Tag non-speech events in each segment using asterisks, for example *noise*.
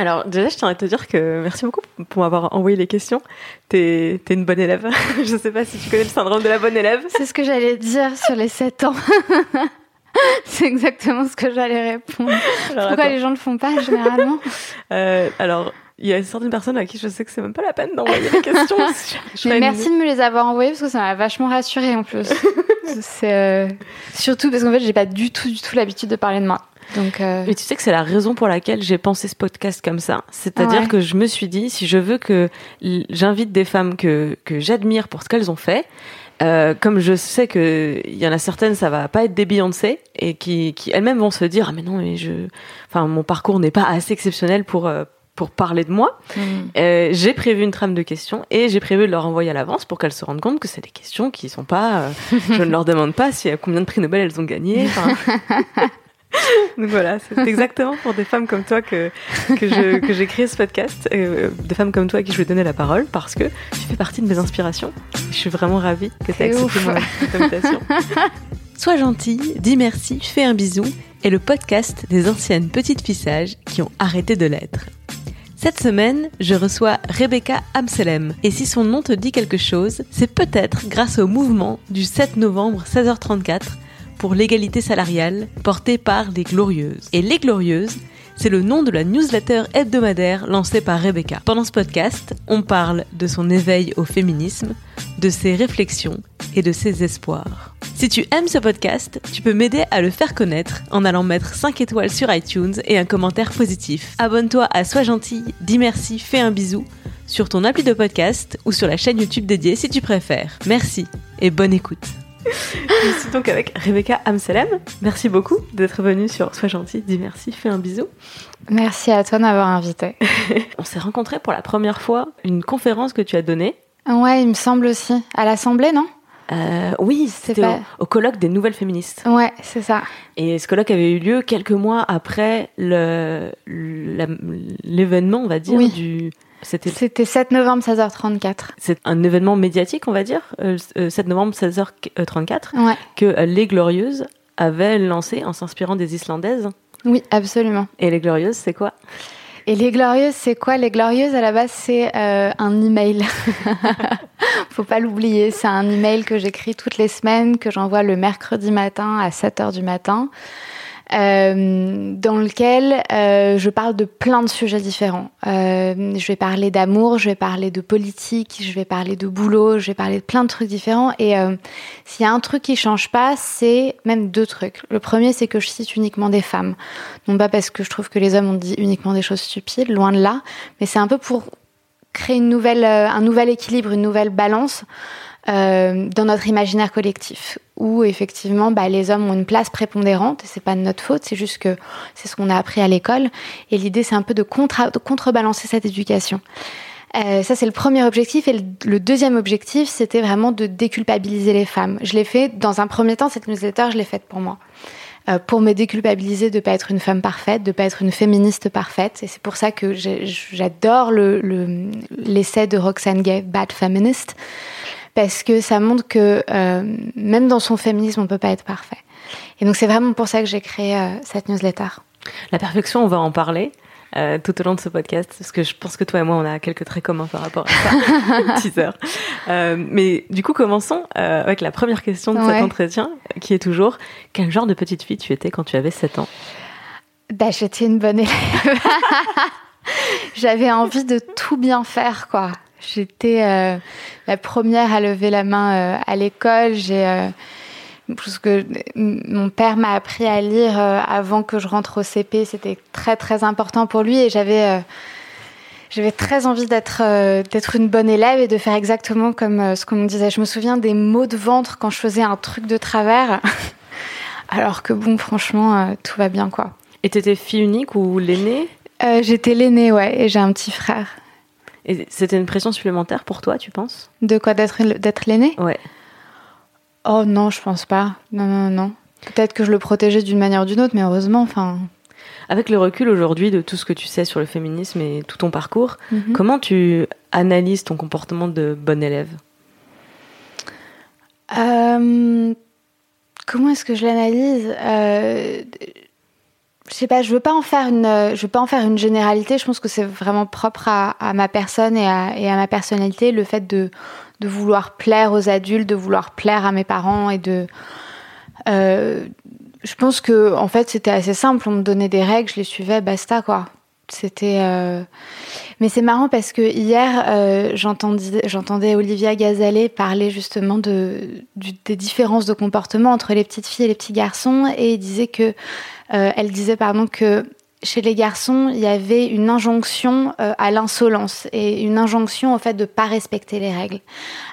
Alors déjà, je tiens à te dire que merci beaucoup pour m'avoir envoyé les questions. T'es es une bonne élève. *laughs* je sais pas si tu connais le syndrome de la bonne élève. C'est ce que j'allais dire sur les 7 ans. *laughs* C'est exactement ce que j'allais répondre. Alors, Pourquoi attends. les gens le font pas généralement? Euh, alors, il y a certaines personnes à qui je sais que c'est même pas la peine d'envoyer les questions. *laughs* Je- Mais merci une- de me les avoir envoyés parce que ça m'a vachement rassurée en plus. *laughs* C'est euh, surtout parce qu'en fait j'ai pas du tout du tout l'habitude de parler de moi. Donc euh, Mais tu sais que c'est la raison pour laquelle j'ai pensé ce podcast comme ça. C'est-à-dire Ouais. que je me suis dit, si je veux que j'invite des femmes que, que j'admire pour ce qu'elles ont fait, euh, comme je sais que il y en a certaines, ça va pas être des Beyoncé et qui, qui elles-mêmes vont se dire, ah mais non, mais je, enfin mon parcours n'est pas assez exceptionnel pour euh, pour parler de moi. mm. Euh, j'ai prévu une trame de questions et j'ai prévu de leur envoyer à l'avance pour qu'elles se rendent compte que c'est des questions qui sont pas. euh, *laughs* je ne leur demande pas si combien de prix Nobel elles ont gagné. *laughs* Donc voilà, c'est exactement pour des femmes comme toi que que je que j'ai créé ce podcast, euh, des femmes comme toi à qui je vais donner la parole parce que tu fais partie de mes inspirations. Je suis vraiment ravie que tu aies accepté mon invitation. *laughs* Sois gentil, dis merci, fais un bisou est le podcast des anciennes petites filles sages qui ont arrêté de l'être. Cette semaine, je reçois Rebecca Amselem. Et si son nom te dit quelque chose, c'est peut-être grâce au mouvement du 7 novembre 16h34 pour l'égalité salariale porté par Les Glorieuses. Et Les Glorieuses, c'est le nom de la newsletter hebdomadaire lancée par Rebecca. Pendant ce podcast, on parle de son éveil au féminisme, de ses réflexions et de ses espoirs. Si tu aimes ce podcast, tu peux m'aider à le faire connaître en allant mettre 5 étoiles sur iTunes et un commentaire positif. Abonne-toi à Sois gentil, dis merci, fais un bisou sur ton appli de podcast ou sur la chaîne YouTube dédiée si tu préfères. Merci et bonne écoute. *laughs* Je suis donc avec Rebecca Amselem. Merci beaucoup d'être venue sur Sois gentil, dis merci, fais un bisou. merci à toi de m'avoir invité. *laughs* On s'est rencontrés pour la première fois, une conférence que tu as donnée. Ouais, il me semble aussi à l'Assemblée, non? Euh, oui, c'était pas- au, au colloque des nouvelles féministes. Ouais, c'est ça. Et ce colloque avait eu lieu quelques mois après l'événement, on va dire, Oui. du. C'était C'était 7 novembre 16h34. c'est un événement médiatique, on va dire, euh, euh, 7 novembre 16h34, Ouais. que euh, Les Glorieuses avaient lancé en s'inspirant des Islandaises. Oui, absolument. Et Les Glorieuses, c'est quoi? Et les glorieuses, c'est quoi? Les glorieuses, à la base, c'est euh, un email. *laughs* Faut pas l'oublier. C'est un email que j'écris toutes les semaines, que j'envoie le mercredi matin à 7 heures du matin, euh, dans lequel euh, je parle de plein de sujets différents. Euh, je vais parler d'amour, je vais parler de politique, je vais parler de boulot, je vais parler de plein de trucs différents. Et s'il y a un truc qui change pas, c'est même deux trucs. Le premier, c'est que je cite uniquement des femmes. Non pas parce que je trouve que les hommes ont dit uniquement des choses stupides, loin de là, mais c'est un peu pour créer une nouvelle, un nouvel équilibre, une nouvelle balance euh, dans notre imaginaire collectif, où effectivement bah, les hommes ont une place prépondérante, et c'est pas de notre faute, c'est juste que c'est ce qu'on a appris à l'école, et l'idée c'est un peu de, contra- de contrebalancer cette éducation. Euh, ça, c'est le premier objectif. Et le, deuxième objectif, c'était vraiment de déculpabiliser les femmes. Je l'ai fait, dans un premier temps, cette newsletter, je l'ai faite pour moi. Euh, pour me déculpabiliser de ne pas être une femme parfaite, de ne pas être une féministe parfaite. Et c'est pour ça que j'adore le- le- l'essai de Roxane Gay, Bad Feminist, parce que ça montre que euh, même dans son féminisme, on ne peut pas être parfait. Et donc, c'est vraiment pour ça que j'ai créé euh, cette newsletter. La perfection, on va en parler. euh, tout au long de ce podcast, parce que je pense que toi et moi, on a quelques traits communs par rapport à ça. *laughs* *laughs* Teaser. Euh, mais du coup, commençons euh, avec la première question de Ouais. cet entretien, qui est toujours quel genre de petite fille tu étais quand tu avais 7 ans? Bah, j'étais une bonne élève. *laughs* J'avais envie de tout bien faire, quoi. J'étais euh, la première à lever la main euh, à l'école. J'ai euh, parce que mon père m'a appris à lire avant que je rentre au CP. C'était très très important pour lui et j'avais j'avais très envie d'être d'être une bonne élève et de faire exactement comme ce qu'on me disait. Je me souviens des maux de ventre quand je faisais un truc de travers. *laughs* Alors que bon, franchement, tout va bien, quoi. Et t'étais fille unique ou l'aînée? J'étais l'aînée, ouais, et j'ai un petit frère. Et c'était une pression supplémentaire pour toi, tu penses? De quoi D'être d'être l'aînée Ouais. Oh non, je pense pas. Non, non, non. Peut-être que je le protégeais d'une manière ou d'une autre, mais heureusement, enfin. Avec le recul aujourd'hui de tout ce que tu sais sur le féminisme et tout ton parcours, Mhm. comment tu analyses ton comportement de bon élève? Euh, comment est-ce que je l'analyse? Euh, Je sais pas. Je veux pas en faire une. euh, Je veux pas en faire une généralité. Je pense que c'est vraiment propre à, ma personne et à, ma personnalité, le fait de vouloir plaire aux adultes, de vouloir plaire à mes parents et de. euh, je pense que en fait c'était assez simple. On me donnait des règles, je les suivais, basta quoi. C'était. euh, Mais c'est marrant parce que hier, j'entendais, Olivia Gazalet parler justement de, des différences de comportement entre les petites filles et les petits garçons, et il disait que, euh, elle disait pardon que chez les garçons, il y avait une injonction euh, à l'insolence et une injonction au fait de pas respecter les règles,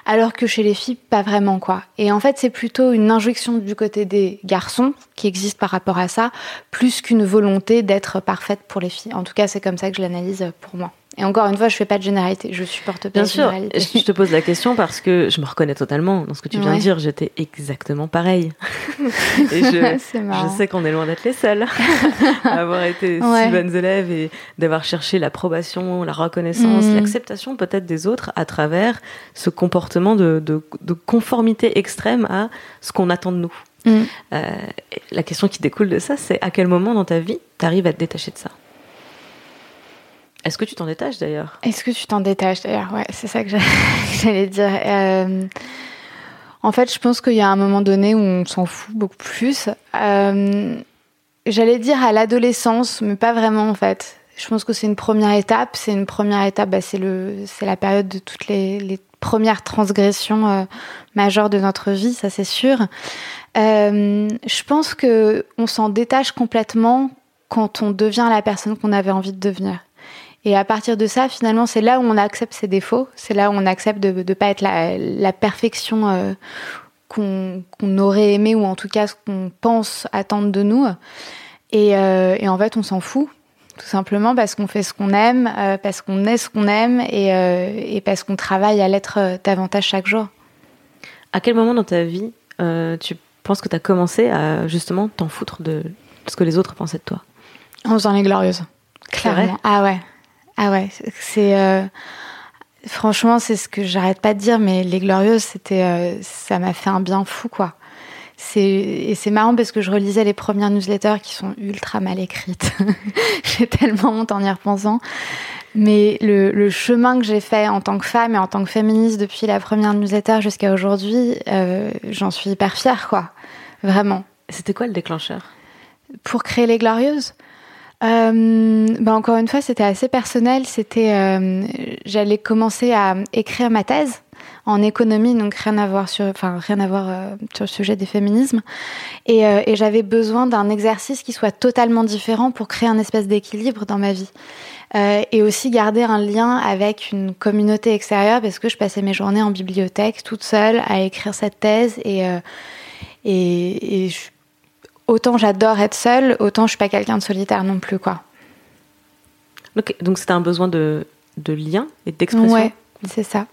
alors que chez les filles, pas vraiment quoi. Et en fait, c'est plutôt une injonction du côté des garçons qui existe par rapport à ça, plus qu'une volonté d'être parfaite pour les filles. En tout cas, c'est comme ça que je l'analyse pour moi. Et encore une fois, je fais pas de généralité, je supporte pas Bien de sûr, généralité. je te pose la question parce que je me reconnais totalement dans ce que tu viens Ouais. de dire. J'étais exactement pareil. *laughs* et je, je sais qu'on est loin d'être les seuls *laughs* à avoir été Ouais. si bonnes élèves et d'avoir cherché l'approbation, la reconnaissance, Mhm. l'acceptation peut-être des autres à travers ce comportement de, de- de conformité extrême à ce qu'on attend de nous. Mm. Euh, la question qui découle de ça, c'est à quel moment dans ta vie tu arrives à te détacher de ça? Est-ce que tu t'en détaches d'ailleurs? Est-ce que tu t'en détaches d'ailleurs? Ouais, c'est ça que j'a- *laughs* que j'allais dire. Euh, en fait, je pense qu'il y a un moment donné où on s'en fout beaucoup plus. Euh, j'allais dire à l'adolescence, mais pas vraiment en fait. Je pense que c'est une première étape. C'est une première étape, bah, c'est la période de toutes les, premières transgressions euh, majeures de notre vie, ça c'est sûr. Je pense que on s'en détache complètement quand on devient la personne qu'on avait envie de devenir. Et à partir de ça, finalement, c'est là où on accepte ses défauts, c'est là où on accepte de ne pas être la, la perfection euh, qu'on aurait aimé, ou en tout cas ce qu'on pense attendre de nous. Et, euh, et en fait, on s'en fout, tout simplement parce qu'on fait ce qu'on aime, euh, parce qu'on est ce qu'on aime, et, et parce qu'on travaille à l'être davantage chaque jour. À quel moment dans ta vie tu penses que tu as commencé à justement t'en foutre de ce que les autres pensaient de toi? En faisant les glorieuses. Clairement. Ah ouais. Ah ouais. C'est. euh, Franchement, c'est ce que j'arrête pas de dire, mais les glorieuses, c'était, euh, ça m'a fait un bien fou, quoi. C'est et c'est marrant parce que je relisais les premières newsletters qui sont ultra mal écrites. *laughs* j'ai tellement honte en y repensant. Mais le, le chemin que j'ai fait en tant que femme et en tant que féministe depuis la première newsletter jusqu'à aujourd'hui, euh, j'en suis hyper fière, quoi. Vraiment C'était quoi le déclencheur? Pour créer les Glorieuses? Bah encore une fois, c'était assez personnel. C'était, euh, j'allais commencer à écrire ma thèse en économie, donc rien à voir sur, enfin rien à voir euh, sur le sujet des féminismes. Et, j'avais besoin d'un exercice qui soit totalement différent pour créer un espèce d'équilibre dans ma vie. Et aussi garder un lien avec une communauté extérieure parce que je passais mes journées en bibliothèque toute seule à écrire cette thèse et et, je- autant j'adore être seule, autant je suis pas quelqu'un de solitaire non plus quoi. Ok, Donc c'était un besoin de, de lien et d'expression. Ouais, c'est ça.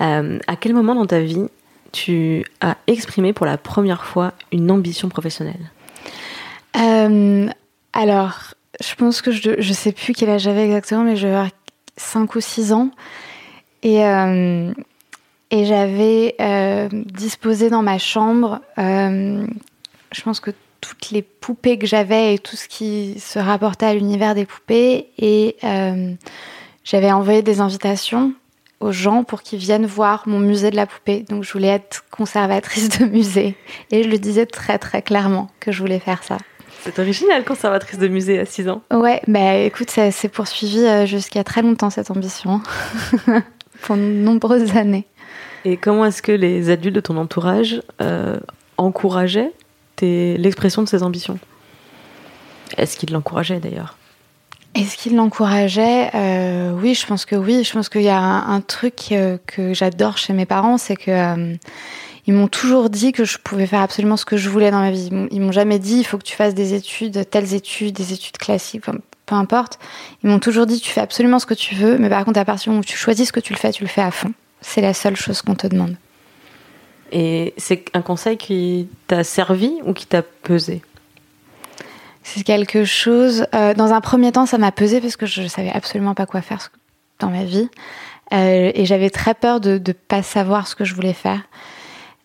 Euh, à quel moment dans ta vie tu as exprimé pour la première fois une ambition professionnelle? Euh, alors, je pense que je, je sais plus quel âge j'avais exactement, mais je avoir 5 ou 6 ans. Et, euh, et j'avais disposé dans ma chambre, je pense que toutes les poupées que j'avais et tout ce qui se rapportait à l'univers des poupées. Et euh, j'avais envoyé des invitations aux gens pour qu'ils viennent voir mon musée de la poupée. Donc je voulais être conservatrice de musée. Et je le disais très très clairement que je voulais faire ça. C'est original, conservatrice de musée à 6 ans. Ouais, bah écoute, ça s'est poursuivi euh, jusqu'à très longtemps cette ambition. *laughs* Pour de nombreuses années. Et comment est-ce que les adultes de ton entourage euh, encourageaient l'expression de ces ambitions Est-ce qu'ils l'encourageaient d'ailleurs? Est-ce qu'il l'encourageait? Euh, Oui, je pense que oui. Je pense qu'il y a un, un truc euh, que j'adore chez mes parents, c'est que euh, ils m'ont toujours dit que je pouvais faire absolument ce que je voulais dans ma vie. Ils m'ont jamais dit il faut que tu fasses des études, telles études, des études classiques, peu importe. Ils m'ont toujours dit tu fais absolument ce que tu veux, mais par contre à partir du moment où tu choisis ce que tu le fais, tu le fais à fond. C'est la seule chose qu'on te demande. Et c'est un conseil qui t'a servi ou qui t'a pesé? C'est quelque chose. Euh, dans un premier temps, ça m'a pesé parce que je savais absolument pas quoi faire dans ma vie. Euh, et j'avais très peur de ne pas savoir ce que je voulais faire.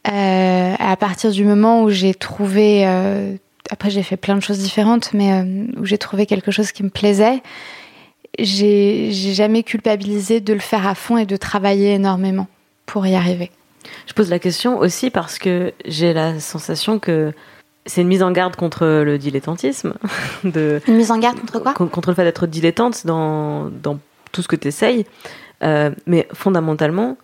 Euh, à partir du moment où j'ai trouvé, après j'ai fait plein de choses différentes, mais où j'ai trouvé quelque chose qui me plaisait, j'ai jamais culpabilisé de le faire à fond et de travailler énormément pour y arriver. Je pose la question aussi parce que j'ai la sensation que c'est une mise en garde contre le dilettantisme. *laughs* De, une mise en garde contre quoi Contre le fait d'être dilettante dans, dans tout ce que tu essayes. Euh, mais fondamentalement,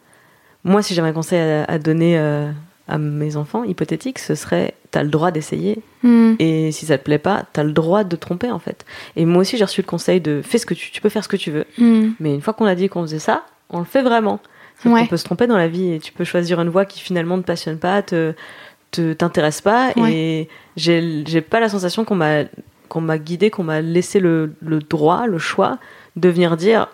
moi, si j'avais un conseil à, à donner euh, à mes enfants hypothétiques, ce serait t'as le droit d'essayer. Mm. Et si ça te plaît pas, t'as le droit de te tromper en fait. Et moi aussi, j'ai reçu le conseil de fais ce que tu, tu peux faire ce que tu veux. Mm. Mais une fois qu'on a dit qu'on faisait ça, on le fait vraiment. Ouais. On peut se tromper dans la vie et tu peux choisir une voie qui finalement ne passionne pas, te t'intéresse pas Ouais. et j'ai pas la sensation qu'on m'a qu'on m'a guidé, qu'on m'a laissé le, le droit, le choix de venir dire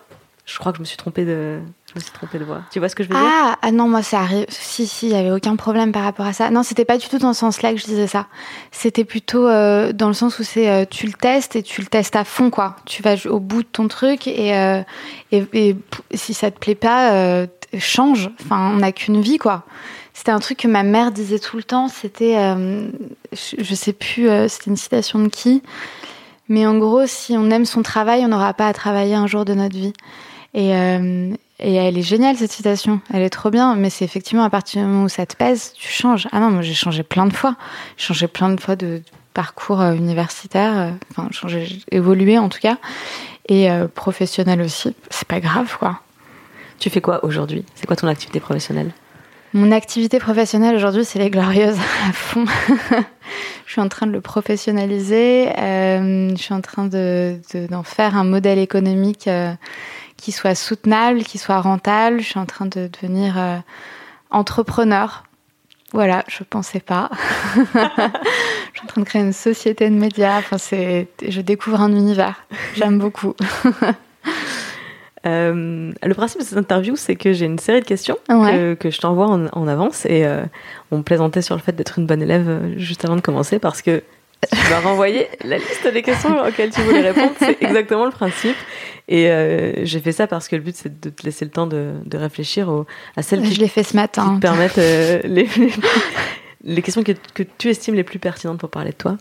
je crois que je me suis trompée de je me suis trompée de voie. Tu vois ce que je veux dire? Ah, ah non, moi ça arrive. Si, si, il y avait aucun problème par rapport à ça. Non, c'était pas du tout dans ce sens-là que je disais ça. C'était plutôt euh, dans le sens où c'est euh, tu le testes et tu le testes à fond, quoi. Tu vas au bout de ton truc et, euh, et, si ça te plaît pas, change. Enfin, on n'a qu'une vie, quoi. C'était un truc que ma mère disait tout le temps. C'était, euh, je, sais plus, euh, c'était une citation de qui. Mais en gros, si on aime son travail, on n'aura pas à travailler un jour de notre vie. Et, euh, et elle est géniale cette citation, elle est trop bien, mais c'est effectivement à partir du moment où ça te pèse, tu changes. Ah non, moi j'ai changé plein de fois. J'ai changé plein de fois de, parcours universitaire, enfin changé, j'ai évolué en tout cas, et professionnel aussi. C'est pas grave quoi. Tu fais quoi aujourd'hui? C'est quoi ton activité professionnelle? Mon activité professionnelle aujourd'hui, c'est les glorieuses à fond. *laughs* je suis en train de le professionnaliser. euh, je suis en train de, de- d'en faire un modèle économique euh, qui soit soutenable, qui soit rentable. Je suis en train de devenir euh, entrepreneur. Voilà, je pensais pas. *laughs* je suis en train de créer une société de médias. Enfin, je découvre un univers. J'aime beaucoup. *laughs* Euh, le principe de cette interview, c'est que j'ai une série de questions Ouais. que, que je t'envoie en, en avance et euh, on plaisantait sur le fait d'être une bonne élève euh, juste avant de commencer parce que tu m'as renvoyé *laughs* la liste des questions auxquelles tu voulais répondre. C'est exactement le principe. Et euh, j'ai fait ça parce que le but, c'est de te laisser le temps de, de réfléchir au- à celles qui, Je l'ai fait ce qui matin. te permettent les, les, les questions que, que tu estimes les plus pertinentes pour parler de toi.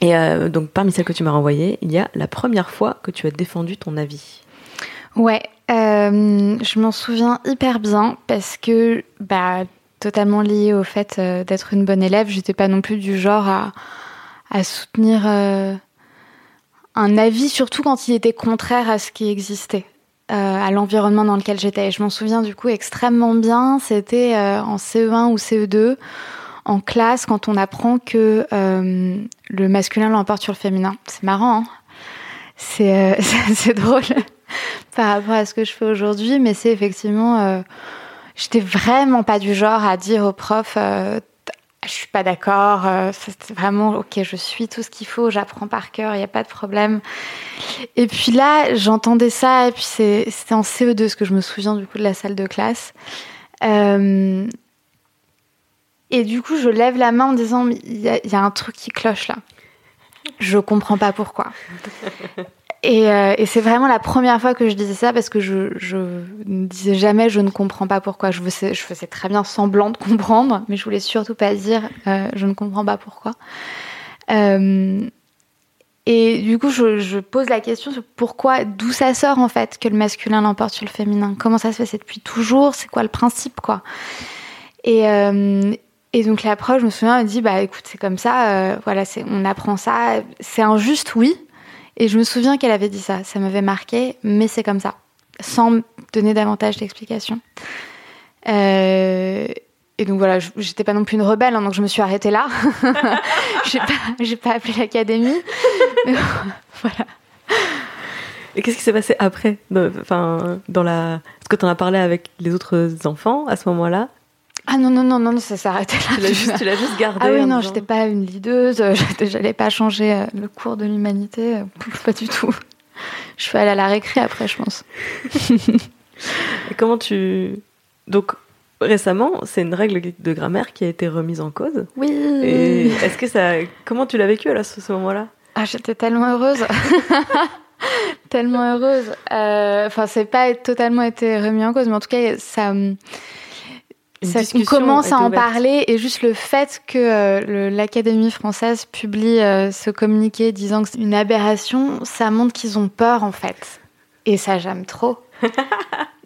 Et donc, parmi celles que tu m'as renvoyées, il y a la première fois que tu as défendu ton avis. Ouais, euh, je m'en souviens hyper bien parce que, bah, totalement lié au fait euh, d'être une bonne élève, j'étais pas non plus du genre à, soutenir euh, un avis, surtout quand il était contraire à ce qui existait, à l'environnement dans lequel j'étais. Et je m'en souviens du coup extrêmement bien, c'était en CE1 ou CE2, en classe, quand on apprend que le masculin l'emporte sur le féminin. C'est marrant, hein c'est *laughs* drôle *laughs* par rapport à ce que je fais aujourd'hui, mais c'est effectivement, euh, j'étais vraiment pas du genre à dire au prof, euh, je suis pas d'accord, euh, c'est vraiment ok, je suis tout ce qu'il faut, j'apprends par cœur, il y a pas de problème. Et puis là, j'entendais ça, et puis c'était en CE2 ce que je me souviens du coup de la salle de classe. Euh, et du coup, je lève la main en disant, il y, y a un truc qui cloche là. Je comprends pas pourquoi. Et, euh, et c'est vraiment la première fois que je disais ça parce que je, ne disais jamais je ne comprends pas pourquoi. Je faisais, très bien semblant de comprendre, mais je voulais surtout pas dire euh, je ne comprends pas pourquoi. Euh, et du coup, je, pose la question sur pourquoi, d'où ça sort en fait que le masculin l'emporte sur le féminin. Comment ça se fait? Depuis toujours? C'est quoi le principe quoi? Et, et donc la prof, je me souviens, elle dit bah écoute, c'est comme ça. voilà, on apprend ça. C'est injuste, oui. Et je me souviens qu'elle avait dit ça. Ça m'avait marqué, mais c'est comme ça, sans donner davantage d'explications. Euh, et donc voilà, j'étais pas non plus une rebelle, hein, donc je me suis arrêtée là. *laughs* j'ai pas, pas appelé l'académie. *laughs* Voilà. Et qu'est-ce qui s'est passé après Enfin, la. Est-ce que tu en as parlé avec les autres enfants à ce moment-là Ah non, non, non, non, ça arrêté là. Tu l'as juste, juste gardé. Ah oui, non, j'étais pas une leaduse, euh, j'allais pas changer euh, le cours de l'humanité, euh, *laughs* pas du tout. Je suis allée à la récré après, je pense. Et comment tu. Donc, récemment, c'est une règle de grammaire qui a été remise en cause. Oui. Et est-ce que ça. Comment tu l'as vécu à ce ce moment-là? Ah, j'étais tellement heureuse. *laughs* tellement heureuse. Euh, Enfin, c'est pas totalement été remis en cause, mais en tout cas, ça. Une ça- on commence à en parler et juste le fait que euh, l'Académie française publie euh, ce communiqué disant que c'est une aberration, ça montre qu'ils ont peur en fait. Et ça, j'aime trop. *laughs*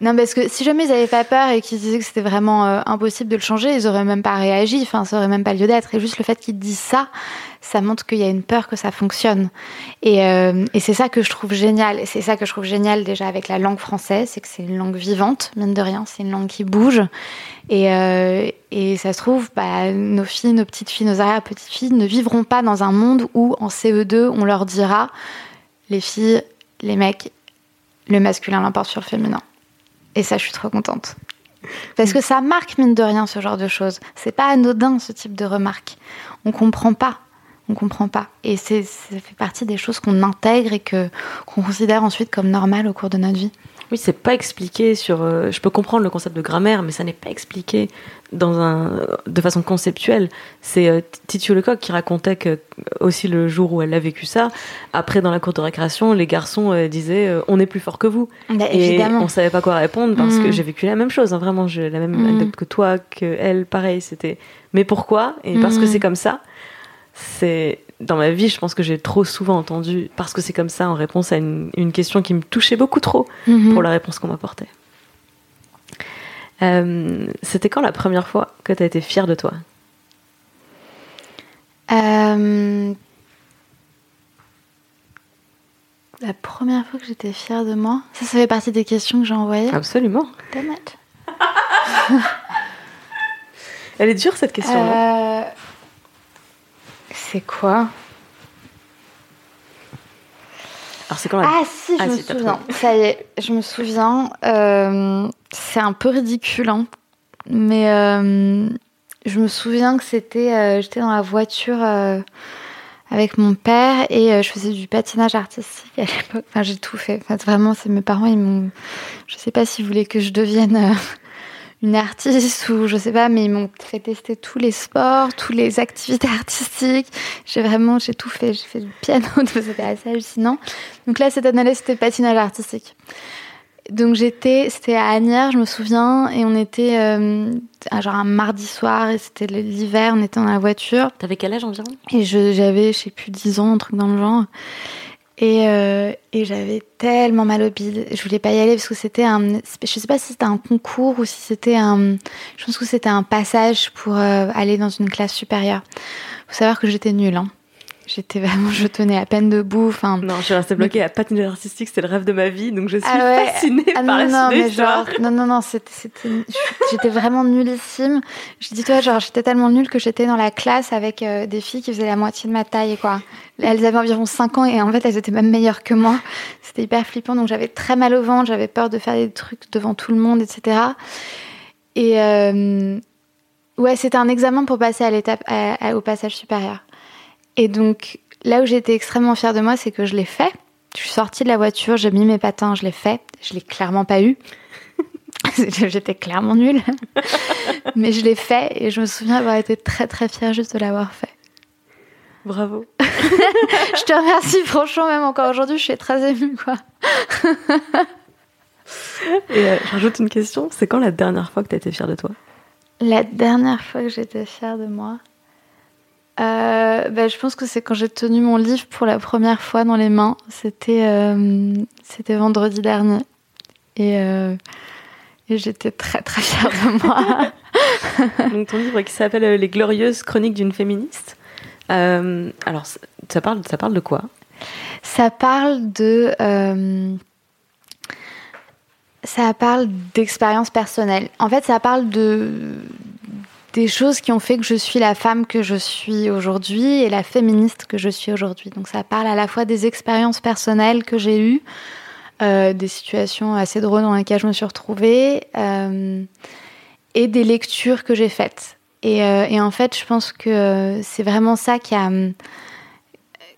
non, parce que si jamais ils avaient pas peur et qu'ils disaient que c'était vraiment euh, impossible de le changer, ils auraient même pas réagi, enfin, ça aurait même pas lieu d'être. Et juste le fait qu'ils disent ça, ça montre qu'il y a une peur que ça fonctionne. Et, euh, et c'est ça que je trouve génial. Et c'est ça que je trouve génial déjà avec la langue française, c'est que c'est une langue vivante, mine de rien, c'est une langue qui bouge. Et, euh, ça se trouve, bah, nos filles, nos petites filles, nos arrière-petites filles ne vivront pas dans un monde où en CE2, on leur dira les filles, les mecs, le masculin l'emporte sur le féminin. Et ça, je suis trop contente. Parce que ça marque, mine de rien, ce genre de choses. C'est pas anodin, ce type de remarque. On comprend pas. On comprend pas. Et ça fait partie des choses qu'on intègre et que, qu'on considère ensuite comme normales au cours de notre vie. Oui, c'est pas expliqué sur. euh, je peux comprendre le concept de grammaire, mais ça n'est pas expliqué dans un, de façon conceptuelle. C'est euh, Titio Lecoq qui racontait que euh, aussi le jour où elle a vécu ça. Après, dans la cour de récréation, les garçons euh, disaient euh, "On est plus fort que vous". Bah, Et évidemment. on savait pas quoi répondre parce Mm. que j'ai vécu la même chose. hein, vraiment, j'ai la même Mm. anecdote que toi, que elle, pareil. C'était. Mais pourquoi? Et parce que Mm. c'est comme ça. C'est dans ma vie, je pense que j'ai trop souvent entendu parce que c'est comme ça en réponse à une, une question qui me touchait beaucoup trop Mhm. pour la réponse qu'on m'apportait. Euh, C'était quand la première fois que tu as été fière de toi? Euh, La première fois que j'étais fière de moi, ça, ça fait partie des questions que j'ai envoyées. Absolument. Damn it. *laughs* Elle est dure cette question. Euh, C'est quoi Alors c'est quand la... Ah si, je Ah, me si, souviens. Ça y est, je me souviens. Euh, c'est un peu ridicule, hein. mais euh, je me souviens que c'était, euh, j'étais dans la voiture avec mon père et je faisais du patinage artistique à l'époque. Enfin, j'ai tout fait. Enfin, vraiment, c'est mes parents, ils m'ont. Je sais pas s'ils voulaient que je devienne. Une artiste ou je sais pas, mais ils m'ont fait tester tous les sports, toutes les activités *laughs* artistiques. J'ai vraiment, j'ai tout fait. J'ai fait du piano, *laughs* c'était assez hallucinant. Donc là, cette année-là, c'était patinage artistique. Donc j'étais, c'était à Agnières, je me souviens, et on était euh, genre un mardi soir, et c'était l'hiver, on était dans la voiture, T'avais quel âge environ? Et je- j'avais, je sais plus, 10 ans, un truc dans le genre. Et, euh, et j'avais tellement mal au bide. Je voulais pas y aller parce que c'était un. Je sais pas si c'était un concours ou si c'était un. Je pense que c'était un passage pour euh, aller dans une classe supérieure. Faut savoir que j'étais nulle. Hein. J'étais vraiment. Je tenais à peine debout. Enfin. Non, je suis restée bloquée à patinage artistique, c'était le rêve de ma vie, donc je suis Ah ouais. fascinée Ah par non, la non, mais genre, non, non, non, j'étais vraiment nullissime. Je dis, toi, genre, j'étais tellement nulle que j'étais dans la classe avec euh, des filles qui faisaient la moitié de ma taille, quoi. Elles avaient environ 5 ans et en fait, elles étaient même meilleures que moi. C'était hyper flippant, donc j'avais très mal au ventre, j'avais peur de faire des trucs devant tout le monde, etc. Et, euh, ouais, c'était un examen pour passer à l'étape, au passage supérieur. Et donc, là où j'étais extrêmement fière de moi, c'est que je l'ai fait. Je suis sortie de la voiture, j'ai mis mes patins, je l'ai fait. Je l'ai clairement pas eu. *laughs* J'étais clairement nulle. *laughs* Mais je l'ai fait et je me souviens avoir été très très fière juste de l'avoir fait. Bravo. *laughs* Je te remercie franchement, même encore aujourd'hui, je suis très émue quoi. Et euh, je rajoute une question, c'est quand la dernière fois que tu été fière de toi? La dernière fois que j'étais fière de moi, euh, bah, je pense que c'est quand j'ai tenu mon livre pour la première fois dans les mains. C'était euh, c'était vendredi dernier. Et, euh, et j'étais très très fière de moi. *laughs* Donc ton livre qui s'appelle euh, Les glorieuses chroniques d'une féministe. Alors ça- parle, ça parle de quoi? Ça parle de. ça parle d'expérience personnelle. En fait, ça parle de des choses qui ont fait que je suis la femme que je suis aujourd'hui et la féministe que je suis aujourd'hui. Donc ça parle à la fois des expériences personnelles que j'ai eues, euh, des situations assez drôles dans lesquelles je me suis retrouvée, euh, et des lectures que j'ai faites. Et, euh, et, en fait, je pense que c'est vraiment ça qui a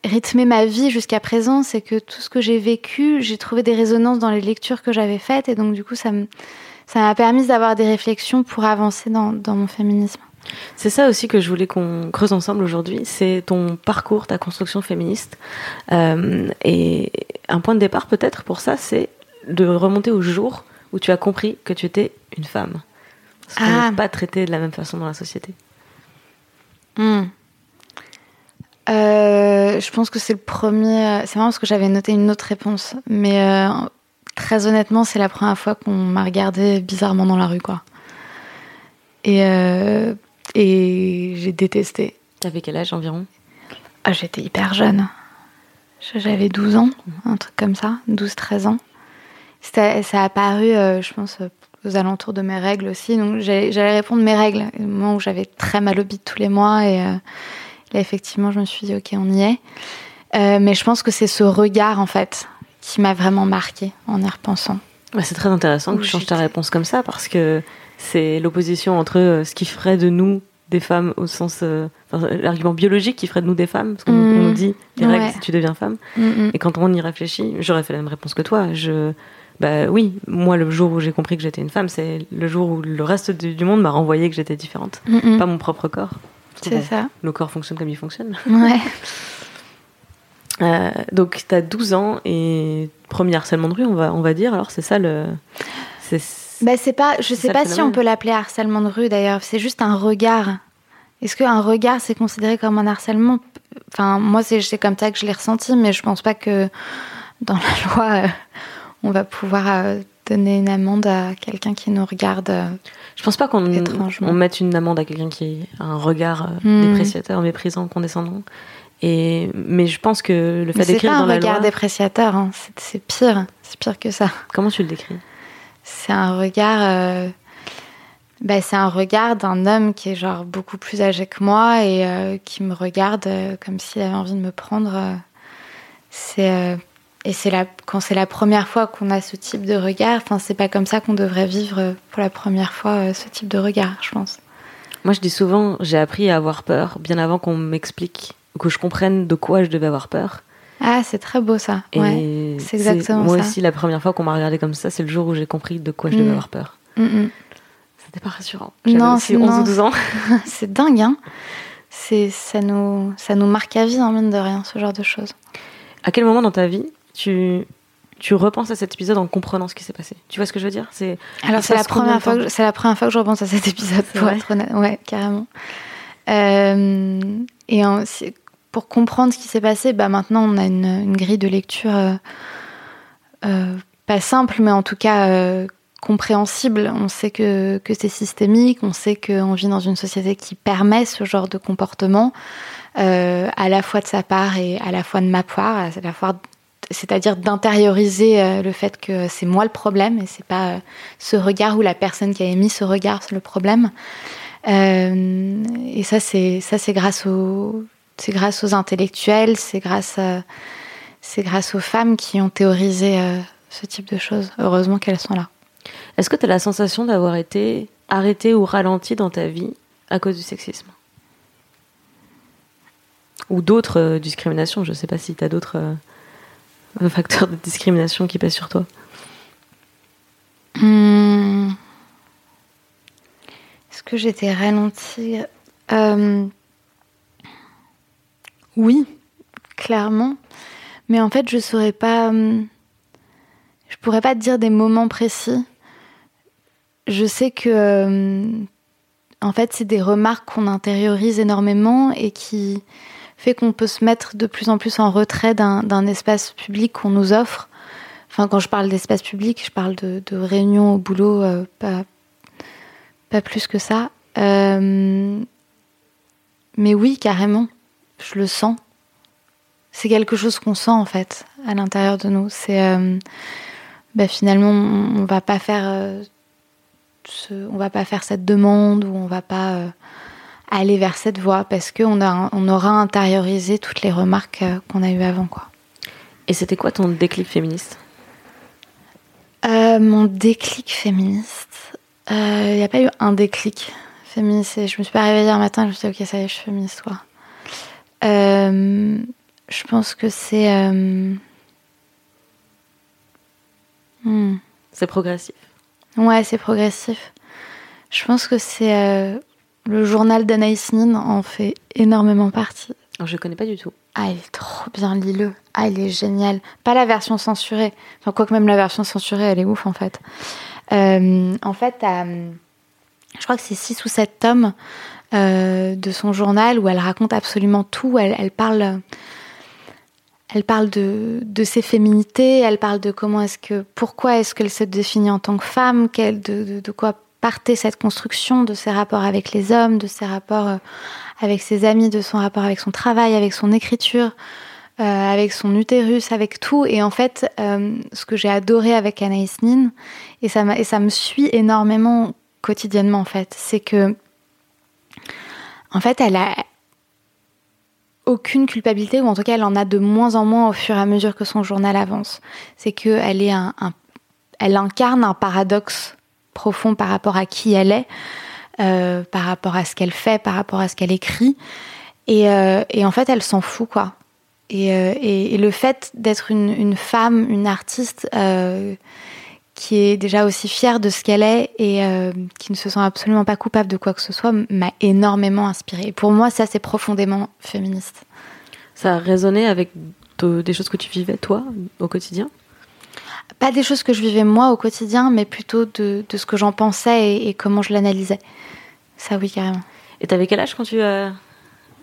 rythmé ma vie jusqu'à présent, c'est que tout ce que j'ai vécu, j'ai trouvé des résonances dans les lectures que j'avais faites, et donc du coup, ça m'a permis d'avoir des réflexions pour avancer dans, dans mon féminisme. C'est ça aussi que je voulais qu'on creuse ensemble aujourd'hui, c'est ton parcours, ta construction féministe. Euh, et un point de départ peut-être pour ça, c'est de remonter au jour où tu as compris que tu étais une femme. Parce qu'on n'est ah. pas traité de la même façon dans la société. Euh, je pense que c'est le premier. C'est marrant parce que j'avais noté une autre réponse, mais euh, très honnêtement, c'est la première fois qu'on m'a regardé bizarrement dans la rue, quoi. Et euh, et j'ai détesté. T'avais quel âge environ? Ah, J'étais hyper jeune. J'avais 12 ans, un truc comme ça, 12-13 ans. Ça a apparu, euh, je pense, aux alentours de mes règles aussi. Donc j'allais répondre mes règles, au moment où j'avais très mal au bide tous les mois. Et euh, là, effectivement, je me suis dit, ok, on y est. Euh, mais je pense que c'est ce regard, en fait, qui m'a vraiment marqué en y repensant. Bah, c'est très intéressant que tu changes ta réponse comme ça parce que c'est l'opposition entre euh, ce qui ferait de nous des femmes au sens euh, l'argument biologique qui ferait de nous des femmes parce qu'on nous mm. dit direct si tu deviens femme. Mm, mm. et quand on y réfléchit j'aurais fait la même réponse que toi. Je bah oui moi le jour où j'ai compris que j'étais une femme c'est le jour où le reste du, monde m'a renvoyé que j'étais différente. Pas mon propre corps. C'est ça. nos corps fonctionnent comme ils fonctionnent. Ouais *laughs* euh, donc tu as 12 ans et premier harcèlement de rue on va on va dire alors c'est ça le bah, c'est pas, je sais pas si on peut l'appeler harcèlement de rue d'ailleurs. C'est juste un regard. Est-ce qu'un regard c'est considéré comme un harcèlement? Enfin, moi c'est comme ça que je l'ai ressenti, mais je pense pas que dans la *laughs* loi euh, on va pouvoir euh, donner une amende à quelqu'un qui nous regarde. Euh, je pense pas qu'on on mette une amende à quelqu'un qui a un regard hmm. dépréciateur, méprisant, condescendant. Et, mais je pense que le fait d'écrire dans la loi. C'est pas un regard dépréciateur, hein. c'est pire, c'est pire que ça. Comment tu le décris? C'est un regard. Euh, bah, c'est un regard d'un homme qui est genre beaucoup plus âgé que moi et euh, qui me regarde euh, comme s'il avait envie de me prendre. c'est et c'est la quand c'est la première fois qu'on a ce type de regard. Enfin, c'est pas comme ça qu'on devrait vivre pour la première fois ce type de regard, je pense. Moi, je dis souvent, j'ai appris à avoir peur bien avant qu'on m'explique que je comprenne de quoi je devais avoir peur. Ah, c'est très beau ça. Ouais, c'est exactement moi ça. Moi aussi, la première fois qu'on m'a regardé comme ça, c'est le jour où j'ai compris de quoi je devais mm. avoir peur. Mm, mm. C'était pas rassurant. Non, c'est 11 ou 12 ans. *laughs* c'est dingue, hein. Ça nous, ça nous marque à vie, en hein, mine de rien, ce genre de choses. À quel moment dans ta vie tu, tu repenses à cet épisode en comprenant ce qui s'est passé? Tu vois ce que je veux dire? C'est alors c'est la première fois que c'est la première fois que je repense à cet épisode pour être honnête. Ouais, carrément. Euh, et en, pour comprendre ce qui s'est passé, bah maintenant on a une, grille de lecture euh, euh, pas simple, mais en tout cas euh, compréhensible. On sait que, que c'est systémique, on sait qu'on vit dans une société qui permet ce genre de comportement, à la fois de sa part et à la fois de ma part, c'est-à-dire d'intérioriser le fait que c'est moi le problème et c'est pas ce regard ou la personne qui a émis ce regard c'est le problème. et ça c'est ça c'est grâce au c'est grâce aux intellectuels, c'est grâce, c'est grâce aux femmes qui ont théorisé euh, ce type de choses. Heureusement qu'elles sont là. Est-ce que tu as la sensation d'avoir été arrêtée ou ralentie dans ta vie à cause du sexisme? Ou d'autres euh, discriminations Je ne sais pas si tu as d'autres euh, *laughs* facteurs de discrimination qui pèsent sur toi. Hmm. Est-ce que j'étais ralentie? Oui, clairement. Mais en fait, je saurais pas. Hum, je pourrais pas te dire des moments précis. Je sais que. Hum, en fait, c'est des remarques qu'on intériorise énormément et qui fait qu'on peut se mettre de plus en plus en retrait d'un espace public qu'on nous offre. Enfin, quand je parle d'espace public, je parle de, réunions au boulot, euh, pas, plus que ça. Euh, mais oui, carrément je le sens. C'est quelque chose qu'on sent en fait à l'intérieur de nous. C'est euh, bah, finalement on, va pas faire euh, on va pas faire cette demande ou on va pas euh, aller vers cette voie parce qu'on on aura intériorisé toutes les remarques qu'on a eues avant quoi. Et c'était quoi ton déclic féministe? Mon déclic féministe, Il n'y a pas eu un déclic féministe. Je me suis pas réveillée un matin, je me suis dit, ok, ça y est, je suis féministe, quoi. Euh, je pense que c'est. euh, hmm. C'est progressif. Ouais, c'est progressif. Je pense que c'est. euh, le journal d'Anaïs Nin en fait énormément partie. Alors, je connais pas du tout. Ah, il est trop bien, lis-le. Ah, il est génial. Pas la version censurée. Enfin, quoique même la version censurée, elle est ouf, en fait. Euh, en fait, je crois que c'est six ou sept tomes euh, de son journal où elle raconte absolument tout. Elle, elle parle, elle parle de, de ses féminités. Elle parle de comment est-ce que, pourquoi est-ce qu'elle se définit en tant que femme, de, de, de quoi partait cette construction, de ses rapports avec les hommes, de ses rapports euh, avec ses amis, de son rapport avec son travail, avec son écriture, euh, avec son utérus, avec tout. Et en fait, ce que j'ai adoré avec Anaïs Nin, et ça, et ça me suit énormément quotidiennement en fait, c'est que en fait, elle a aucune culpabilité, ou en tout cas, elle en a de moins en moins au fur et à mesure que son journal avance. C'est que elle est un, elle incarne un paradoxe profond par rapport à qui elle est, euh, par rapport à ce qu'elle fait, par rapport à ce qu'elle écrit. Et, euh, en fait, elle s'en fout, quoi. Et, euh, le fait d'être une, femme, une artiste qui est déjà aussi fière de ce qu'elle est et euh, qui ne se sent absolument pas coupable de quoi que ce soit, m'a énormément inspirée. Et pour moi, ça, c'est profondément féministe. Ça a résonné avec des choses que tu vivais, toi, au quotidien? Pas des choses que je vivais moi au quotidien, mais plutôt de, de ce que j'en pensais et, et comment je l'analysais. Ça, oui, carrément. Et t'avais quel âge quand tu... euh,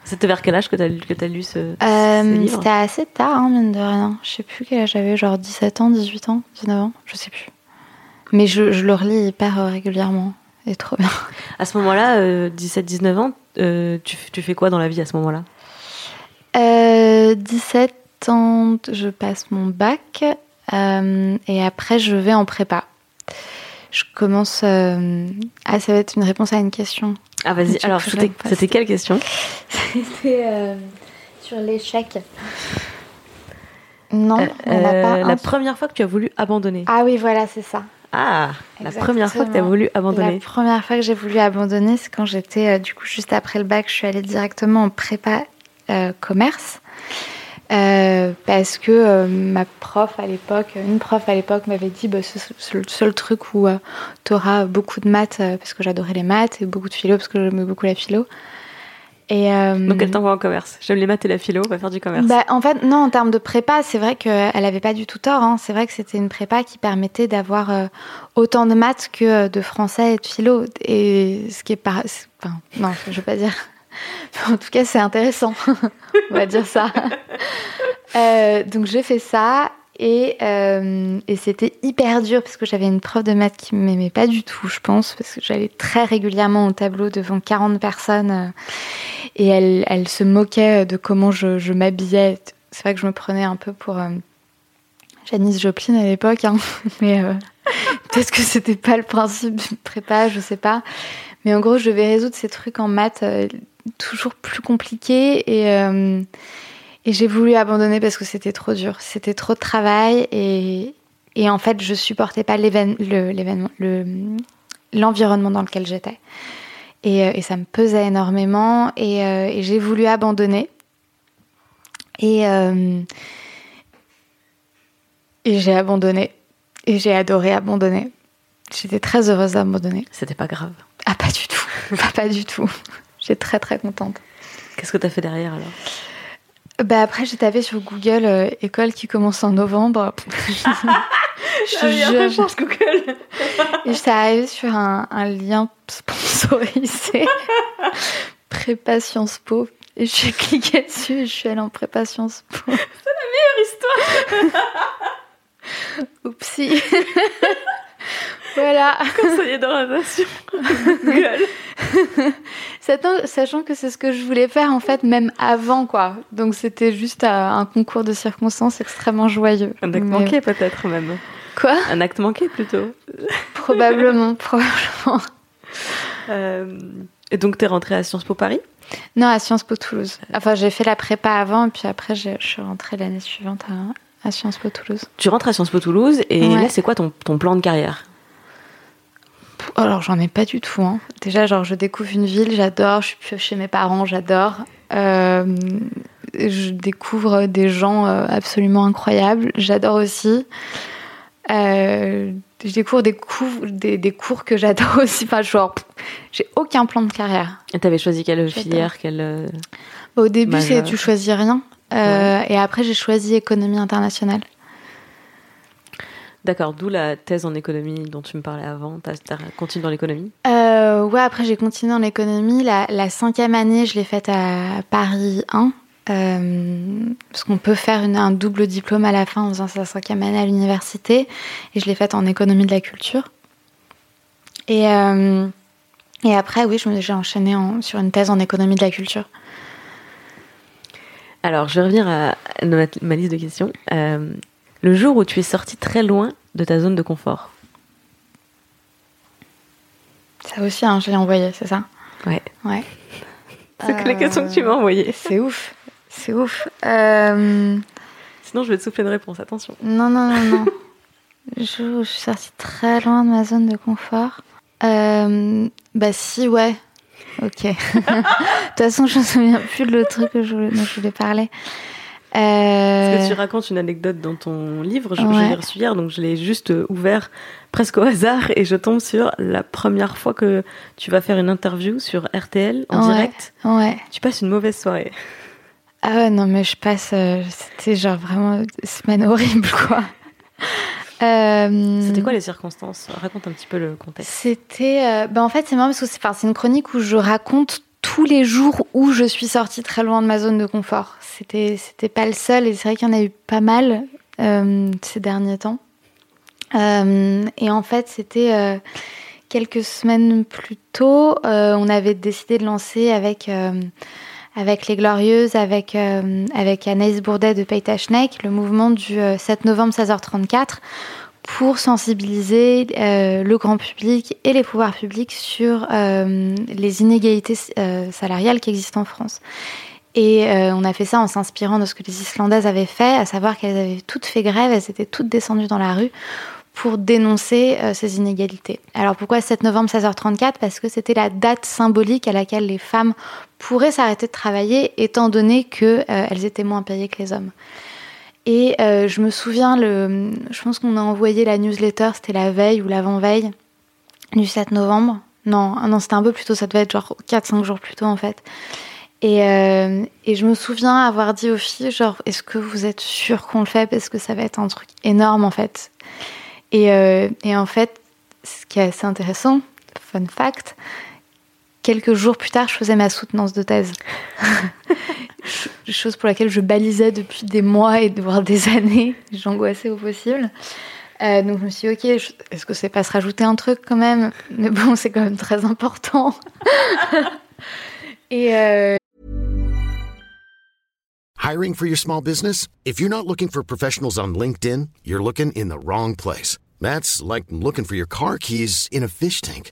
C'était vers quel âge que t'as lu, que t'as lu ce, ce Euh, livre? C'était assez tard, hein, mine de rien. Je sais plus quel âge j'avais, genre 17 ans, 18 ans, 19 ans, je sais plus. Mais je, je le relis hyper euh, régulièrement. Et trop bien. À ce moment-là, euh, 17-19 ans, euh, tu, fais quoi dans la vie à ce moment-là? Euh, 17 ans, je passe mon bac. euh, et après, je vais en prépa. Je commence. euh, Ah, ça va être une réponse à une question. Ah vas-y, alors c'était quelle question? C'était euh, sur l'échec. Non, Euh, euh, pas un La première fois que tu as voulu abandonner. Ah oui, voilà, c'est ça. Ah, la première fois que tu as voulu La abandonner. première fois que j'ai voulu abandonner, c'est quand j'étais, euh, du coup, juste après le bac, je suis allée directement en prépa euh, commerce. Euh, parce que ma prof à l'époque, une prof à l'époque m'avait dit bah, c'est le seul truc où tu auras beaucoup de maths parce que j'adorais les maths et beaucoup de philo parce que j'aimais beaucoup la philo. Et, euh, Donc elle t'envoie en commerce. J'aime les maths et la philo, on va faire du commerce. bah, en fait, non, en termes de prépa, c'est vrai qu'elle avait pas du tout tort. hein. C'est vrai que c'était une prépa qui permettait d'avoir euh, autant de maths que euh, de français et de philo. Et ce qui est pas. Enfin, non, je veux pas dire. *laughs* En tout cas, c'est intéressant. *laughs* On va dire ça. *laughs* Euh, donc, j'ai fait ça. Et, euh, et c'était hyper dur parce que j'avais une prof de maths qui m'aimait pas du tout, je pense, parce que j'allais très régulièrement au tableau devant 40 personnes. euh, et elle, se moquait de comment je, m'habillais. C'est vrai que je me prenais un peu pour euh, Janice Joplin à l'époque, hein. *laughs* mais peut-être que c'était pas le principe du prépa, je sais pas. Mais en gros, je devais résoudre ces trucs en maths toujours plus compliqués et, et j'ai voulu abandonner parce que c'était trop dur. C'était trop de travail et, et en fait, je supportais pas l'événement, le, l'environnement dans lequel j'étais. Et, euh, et ça me pesait énormément et, euh, et j'ai voulu abandonner. Et, euh, et j'ai abandonné. Et j'ai adoré abandonner. J'étais très heureuse d'abandonner. C'était pas grave. Ah, pas du tout. pas, *laughs* pas du tout. J'étais très très contente. Qu'est-ce que t'as fait derrière alors? Bah après, j'ai tapé sur Google euh, école qui commence en novembre. *laughs* je te jure. Google. *laughs* Et j'étais arrivée sur un, un lien sponsorisé. *laughs* prépa Sciences Po. Et j'ai cliqué dessus et je suis allée en prépa Sciences Po. histoire. Oupsie. Voilà. Conseiller d'orientation. Sachant, sachant que c'est ce que je voulais faire en fait même avant quoi. Donc c'était juste euh, un concours de circonstances extrêmement joyeux. Un acte Mais- manqué peut-être même. Quoi? Un acte manqué plutôt. Probablement, *laughs* probablement. Euh, et donc t'es rentrée à Sciences Po Paris? Non, à Sciences Po Toulouse. Enfin, j'ai fait la prépa avant et puis après je suis rentrée l'année suivante à, à Sciences Po Toulouse. Tu rentres à Sciences Po Toulouse et Ouais. là c'est quoi ton, ton plan de carrière? Alors j'en ai pas du tout. Hein. Déjà, genre je découvre une ville, j'adore. Je suis chez mes parents, j'adore. Euh, je découvre des gens euh, absolument incroyables, j'adore aussi. Euh, je découvre des cours, des, cours que j'adore *laughs* aussi. Enfin, genre, j'ai aucun plan de carrière. Et t'avais choisi quelle filière, quelle Au début, c'est tu choisis rien. Et après, j'ai choisi économie internationale. D'accord, d'où la thèse en économie dont tu me parlais avant. Tu as, continué dans l'économie euh, Ouais, après j'ai continué dans l'économie. La, cinquième année, je l'ai faite à Paris 1. Euh, parce qu'on peut faire un double diplôme à la fin en faisant sa cinquième année à l'université. Et je l'ai faite en économie de la culture. Et, euh, et après, oui, j'ai enchaîné sur une thèse en économie de la culture. Alors, je vais revenir à ma, liste de questions. Euh, le jour où tu es sorti très loin de ta zone de confort Ça aussi, hein, je l'ai envoyé, c'est ça? Ouais. Ouais. *laughs* c'est que les questions que tu m'as envoyées. C'est ouf. C'est ouf. Euh, Sinon, je vais te souffler une réponse, attention. Non, non, non, non. *laughs* le jour où je suis sortie très loin de ma zone de confort. Euh, bah si, ouais. Ok. *laughs* de toute façon, je me souviens plus de l'autre truc que je dont je voulais parler. Euh... Parce que tu racontes une anecdote dans ton livre, je, l'ai reçu hier, donc je l'ai juste euh, ouvert presque au hasard et je tombe sur la première fois que tu vas faire une interview sur RTL en direct. Ouais. Tu passes une mauvaise soirée. Ah ouais, non, mais je passe. Euh, c'était genre vraiment une semaine horrible, quoi. *laughs* Euh, c'était quoi les circonstances? Raconte un petit peu le contexte. C'était. ben en fait, c'est marrant parce que c'est une chronique où je raconte tous les jours où je suis sortie très loin de ma zone de confort. C'était, c'était pas le seul et c'est vrai qu'il y en a eu pas mal euh, ces derniers temps. Euh, et en fait, c'était euh, quelques semaines plus tôt, on avait décidé de lancer avec les Glorieuses, avec avec Anaïs Bourdet de Paytachnek, le mouvement du 7 novembre 16h34 pour sensibiliser euh, le grand public et les pouvoirs publics sur euh, les inégalités euh, salariales qui existent en France. Et on a fait ça en s'inspirant de ce que les Islandaises avaient fait, à savoir qu'elles avaient toutes fait grève, elles étaient toutes descendues dans la rue pour dénoncer ces inégalités. Alors pourquoi 7 novembre 16h34 Parce que c'était la date symbolique à laquelle les femmes pourraient s'arrêter de travailler, étant donné qu'elles étaient moins payées que les hommes. Et euh, je me souviens, je pense qu'on a envoyé la newsletter, c'était la veille ou l'avant-veille du 7 novembre. Non, ah non c'était un peu plus tôt, ça devait être genre 4-5 jours plus tôt en fait. Et, euh, et, je me souviens avoir dit aux filles, genre, est-ce que vous êtes sûres qu'on le fait? Parce que ça va être un truc énorme en fait. Et, euh, et en fait, ce qui est assez intéressant, fun fact, quelques jours plus tard, je faisais ma soutenance de thèse. *laughs* Chose pour laquelle je balisais depuis des mois et voire des années. J'angoissais au possible. Euh, donc je me suis dit, ok, est-ce que c'est pas se rajouter un truc quand même? Mais bon, c'est quand même très important. *laughs* et euh... Hiring for your small business? If you're not looking for professionals on LinkedIn, you're looking in the wrong place. That's like looking for your car keys in a fish tank.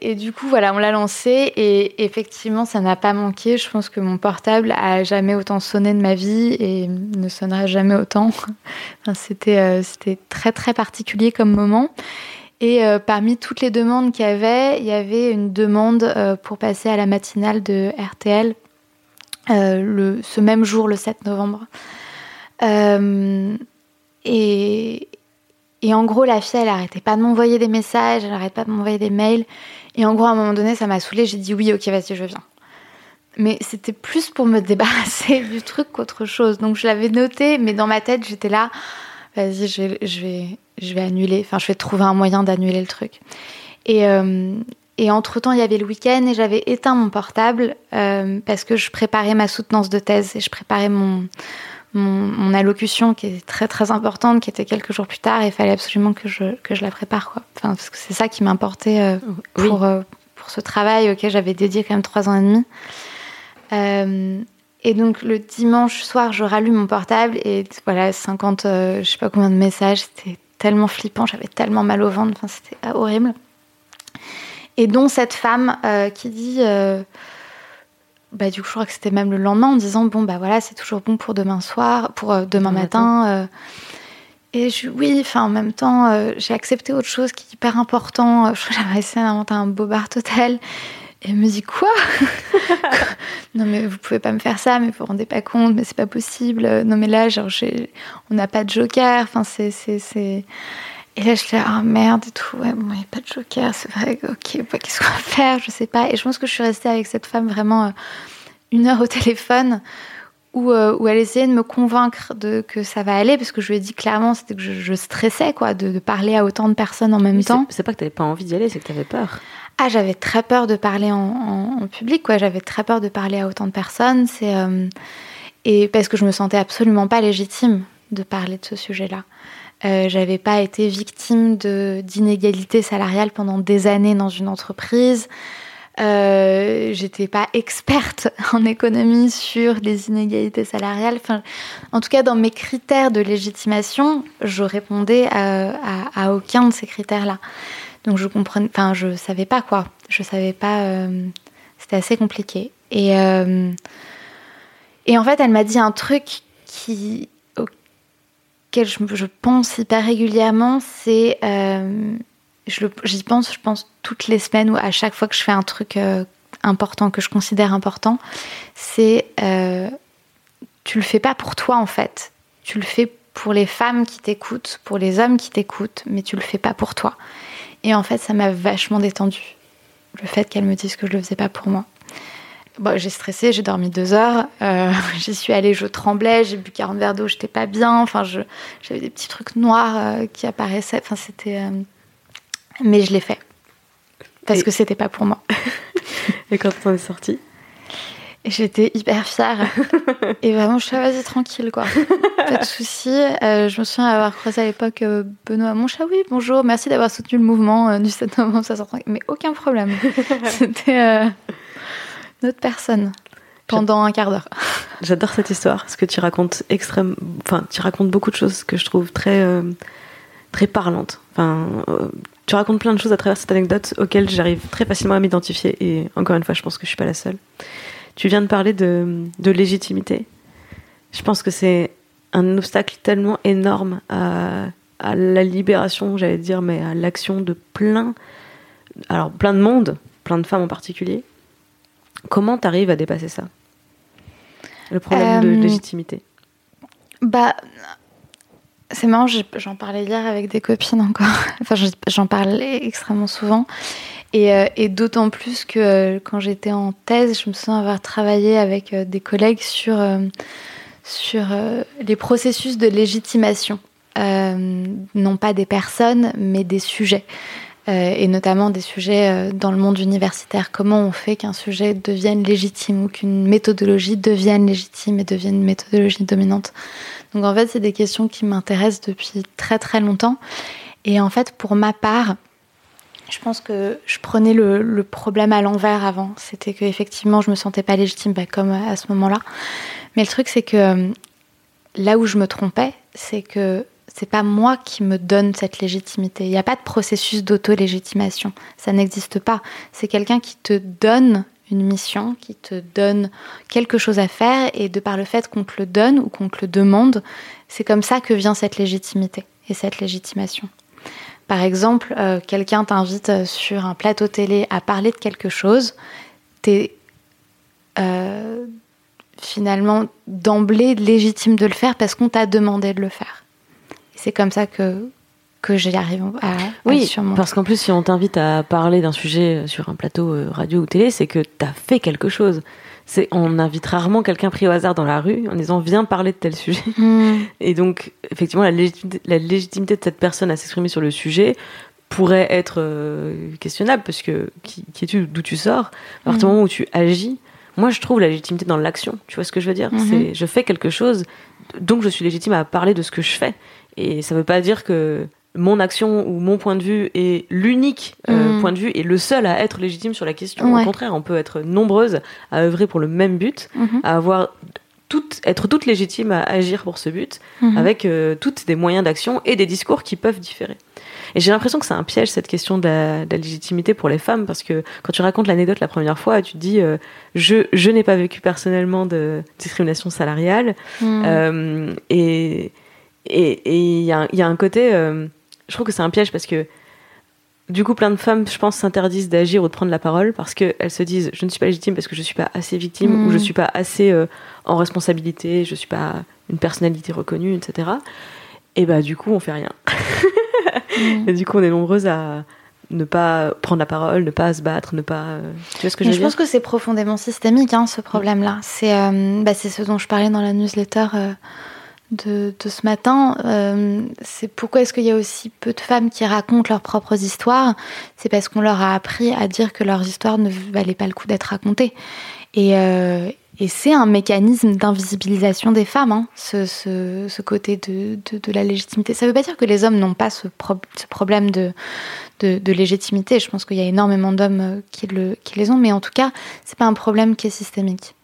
Et du coup, voilà, on l'a lancé et effectivement, ça n'a pas manqué. Je pense que mon portable a jamais autant sonné de ma vie et ne sonnera jamais autant. *laughs* c'était, euh, c'était très très particulier comme moment. Et euh, parmi toutes les demandes qu'il y avait, il y avait une demande euh, pour passer à la matinale de RTL ce même jour, le 7 novembre. et, et en gros, la fille, elle arrêtait pas de m'envoyer des messages, elle arrêtait pas de m'envoyer des mails. Et en gros, à un moment donné, ça m'a saoulée. J'ai dit oui, ok, vas-y, je viens. Mais c'était plus pour me *laughs* débarrasser du truc qu'autre chose. Donc je l'avais noté, mais dans ma tête, j'étais là, vas-y, je vais, je, vais, annuler. Enfin, je vais trouver un moyen d'annuler le truc. Et, euh, et entre-temps, il y avait le week-end et j'avais éteint mon portable euh, parce que je préparais ma soutenance de thèse et je préparais mon, mon, allocution qui est très très importante, qui était quelques jours plus tard, et il fallait absolument que je, que je la prépare. Quoi. Enfin, parce que c'est ça qui m'importait euh, pour, euh, pour ce travail auquel j'avais dédié quand même trois ans et demi. Euh, Et donc le dimanche soir, je rallume mon portable et voilà, 50, euh, je sais pas combien de messages, c'était tellement flippant, j'avais tellement mal au ventre, enfin, c'était horrible. Et dont cette femme qui dit, bah, du coup, je crois que c'était même le lendemain en disant, bon, bah voilà, c'est toujours bon pour demain soir, pour demain matin. et je, oui, enfin, en même temps, j'ai accepté autre chose qui est hyper important. J'avais essayé d'inventer un beau bar total. Et elle me dit quoi? *laughs* Non mais vous pouvez pas me faire ça, mais vous vous rendez pas compte, mais c'est pas possible. Non mais là, genre, on n'a pas de joker. Enfin, c'est... Et là, je dis ah merde et tout. Ouais, bon, il n'y a pas de joker, c'est vrai. Ok, bah, qu'est-ce qu'on va faire? Je sais pas. Et je pense que je suis restée avec cette femme vraiment euh, une heure au téléphone où, euh, où, elle essayait de me convaincre de, que ça va aller, parce que je lui ai dit clairement c'était que je, stressais quoi, de, parler à autant de personnes en même temps. C'est pas que tu n'avais pas envie d'y aller, c'est que tu avais peur. Ah, j'avais très peur de parler en, public, quoi. J'avais très peur de parler à autant de personnes. C'est euh, et parce que je me sentais absolument pas légitime de parler de ce sujet-là. Euh, j'avais pas été victime d'inégalités salariales pendant des années dans une entreprise. Euh, j'étais pas experte *laughs* en économie sur les inégalités salariales. Enfin, en tout cas, dans mes critères de légitimation, je répondais à, à aucun de ces critères-là. Donc je comprenais, enfin je savais pas quoi. Je savais pas. Euh, c'était assez compliqué. Et euh, et en fait, elle m'a dit un truc qui je, pense hyper régulièrement. C'est euh, j'y pense, je pense toutes les semaines ou à chaque fois que je fais un truc important que je considère important, c'est tu le fais pas pour toi en fait. Tu le fais pour les femmes qui t'écoutent, pour les hommes qui t'écoutent, mais tu le fais pas pour toi. Et en fait, ça m'a vachement détendue. Le fait qu'elle me dise que je le faisais pas pour moi. Bon, j'ai stressé, j'ai dormi deux heures. Euh, *laughs* j'y suis allée, je tremblais, j'ai bu 40 verres d'eau, j'étais pas bien. Enfin, j'avais des petits trucs noirs euh, qui apparaissaient. Enfin, c'était. Euh, mais je l'ai fait. Parce que c'était pas pour moi. *laughs* Et quand on est sortie? J'étais hyper fière. *laughs* et vraiment, je suis vas-y, tranquille, quoi. Pas de souci. Euh, je me souviens avoir croisé à l'époque euh, Benoît Monchat. Oui, bonjour, merci d'avoir soutenu le mouvement euh, du 7 novembre 1930. Mais aucun problème. C'était notre personne pendant un quart d'heure. *laughs* J'adore cette histoire, parce que tu racontes extrême, enfin, tu racontes beaucoup de choses que je trouve très, très parlantes. Enfin, tu racontes plein de choses à travers cette anecdote auxquelles j'arrive très facilement à m'identifier. Et encore une fois, je pense que je suis pas la seule. Tu viens de parler de, légitimité. Je pense que c'est un obstacle tellement énorme à, la libération, j'allais dire, mais à l'action de plein, alors plein de monde, plein de femmes en particulier. Comment tu arrives à dépasser ça? Le problème de euh, légitimité Bah, c'est marrant, j'en parlais hier avec des copines encore. *laughs* Enfin, j'en parlais extrêmement souvent. Euh, et, d'autant plus que euh, quand j'étais en thèse, je me souviens avoir travaillé avec euh, des collègues sur, sur les processus de légitimation. non pas des personnes, mais des sujets. Et notamment des sujets dans le monde universitaire. Comment on fait qu'un sujet devienne légitime ou qu'une méthodologie devienne légitime et devienne une méthodologie dominante? Donc en fait, c'est des questions qui m'intéressent depuis très très longtemps. Et en fait, pour ma part, je pense que je prenais le, problème à l'envers avant. C'était que effectivement, je me sentais pas légitime, bah, comme à ce moment-là. Mais le truc, c'est que euh, là où je me trompais, c'est que c'est pas moi qui me donne cette légitimité. Il n'y a pas de processus d'auto-légitimation. Ça n'existe pas. C'est quelqu'un qui te donne une mission, qui te donne quelque chose à faire, et de par le fait qu'on te le donne ou qu'on te le demande, c'est comme ça que vient cette légitimité et cette légitimation. Par exemple, euh, quelqu'un t'invite sur un plateau télé à parler de quelque chose, t'es euh, finalement d'emblée légitime de le faire parce qu'on t'a demandé de le faire. C'est comme ça que que j'y arrive à, oui, parce qu'en plus, si on t'invite à parler d'un sujet sur un plateau radio ou télé, c'est que tu as fait quelque chose on invite rarement quelqu'un pris au hasard dans la rue en disant viens parler de tel sujet. *laughs* Hmm. Et donc effectivement la légitimité, de cette personne à s'exprimer sur le sujet pourrait être euh, questionnable parce que qui, es-tu, d'où tu sors? À partir du hmm. moment où tu agis, moi je trouve la légitimité dans l'action. Tu vois ce que je veux dire? C'est je fais quelque chose, donc je suis légitime à parler de ce que je fais. Et ça ne veut pas dire que mon action ou mon point de vue est l'unique euh, Mm. point de vue et le seul à être légitime sur la question. Ouais. Au contraire, on peut être nombreuses à œuvrer pour le même but, Mhm. à avoir toutes, être toutes légitimes à agir pour ce but, Mhm. avec euh, toutes des moyens d'action et des discours qui peuvent différer. Et j'ai l'impression que c'est un piège cette question de la, de la légitimité pour les femmes parce que quand tu racontes l'anecdote la première fois, tu te dis euh, je, je n'ai pas vécu personnellement de discrimination salariale Mm. et et il y, a un- il y a un côté, euh, je trouve que c'est un piège parce que du coup, plein de femmes, je pense, s'interdisent d'agir ou de prendre la parole parce qu'elles se disent je ne suis pas légitime parce que je suis pas assez victime Mm. ou je suis pas assez euh, en responsabilité, je suis pas une personnalité reconnue, etc. Et bah du coup, on fait rien. Mm. *laughs* Et du coup, on est nombreuses à ne pas prendre la parole, ne pas se battre, ne pas. euh, Tu vois ce que je je veux pense dire que c'est profondément systémique, hein, ce problème-là. C'est euh, bah, ce dont je parlais dans la newsletter euh, de, ce matin. Euh, c'est pourquoi est-ce qu'il y a aussi peu de femmes qui racontent leurs propres histoires? C'est parce qu'on leur a appris à dire que leurs histoires ne valaient pas le coup d'être racontées. Et, euh, c'est un mécanisme d'invisibilisation des femmes, hein, ce, côté de, la légitimité. Ça ne veut pas dire que les hommes n'ont pas ce, pro- ce problème de, légitimité. Je pense qu'il y a énormément d'hommes euh, qui, qui les ont, mais en tout cas, c'est pas un problème qui est systémique.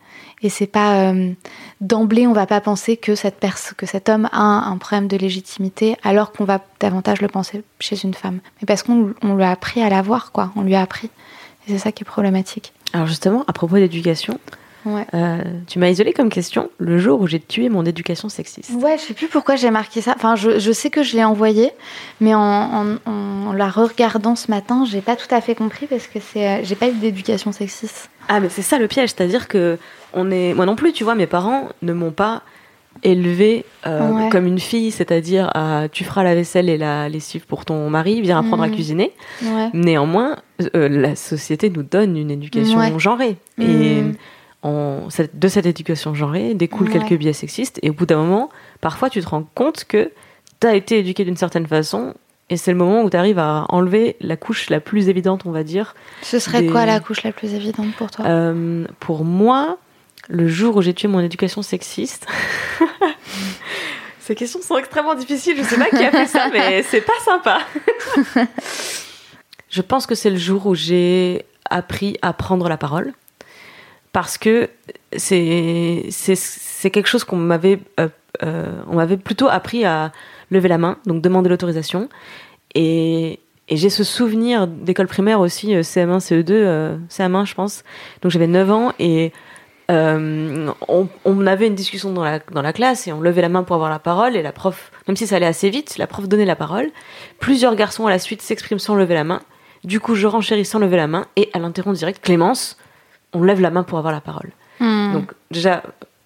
Et c'est pas euh, d'emblée, on va pas penser que cette pers- que cet homme a un, problème de légitimité, alors qu'on va davantage le penser chez une femme. Mais parce qu'on on lui a appris à l'avoir, quoi. On lui a appris. Et c'est ça qui est problématique. Alors justement, à propos d'éducation, Ouais. euh, tu m'as isolé comme question le jour où j'ai tué mon éducation sexiste. Ouais, je sais plus pourquoi j'ai marqué ça. Enfin, je, je sais que je l'ai envoyé, mais en, en, en la regardant ce matin, j'ai pas tout à fait compris parce que c'est, euh, j'ai pas eu d'éducation sexiste. Ah mais c'est ça le piège, c'est-à-dire que on est, moi non plus, tu vois, mes parents ne m'ont pas élevée euh, Ouais. comme une fille, c'est-à-dire à tu feras la vaisselle et la lessive pour ton mari, viens apprendre à Mhm. cuisiner. Ouais. Néanmoins, euh, la société nous donne une éducation Ouais. genrée et Mhm. On- cette- de cette éducation genrée découlent Ouais. quelques biais sexistes et au bout d'un moment, parfois tu te rends compte que tu as été éduqué d'une certaine façon et c'est le moment où tu arrives à enlever la couche la plus évidente, on va dire, Ce serait Des- quoi la couche la plus évidente pour toi? Euh, pour moi, le jour où j'ai tué mon éducation sexiste. *laughs* Ces questions sont extrêmement difficiles. Je sais pas qui a fait ça, *laughs* mais c'est pas sympa. *laughs* je pense que c'est le jour où j'ai appris à prendre la parole. Parce que c'est c'est- quelque chose qu'on m'avait euh, euh, on m'avait plutôt appris à lever la main, donc demander l'autorisation. Et, et j'ai ce souvenir d'école primaire aussi, euh, CM1, CE2, euh, CM1 je pense. Donc j'avais 9 ans et euh, on, on avait une discussion dans la, dans la classe et on levait la main pour avoir la parole et la prof, même si ça allait assez vite, la prof donnait la parole. Plusieurs garçons à la suite s'expriment sans lever la main. Du coup, je renchéris sans lever la main et elle interrompt direct Clémence, on lève la main pour avoir la parole. Hmm. Donc déjà,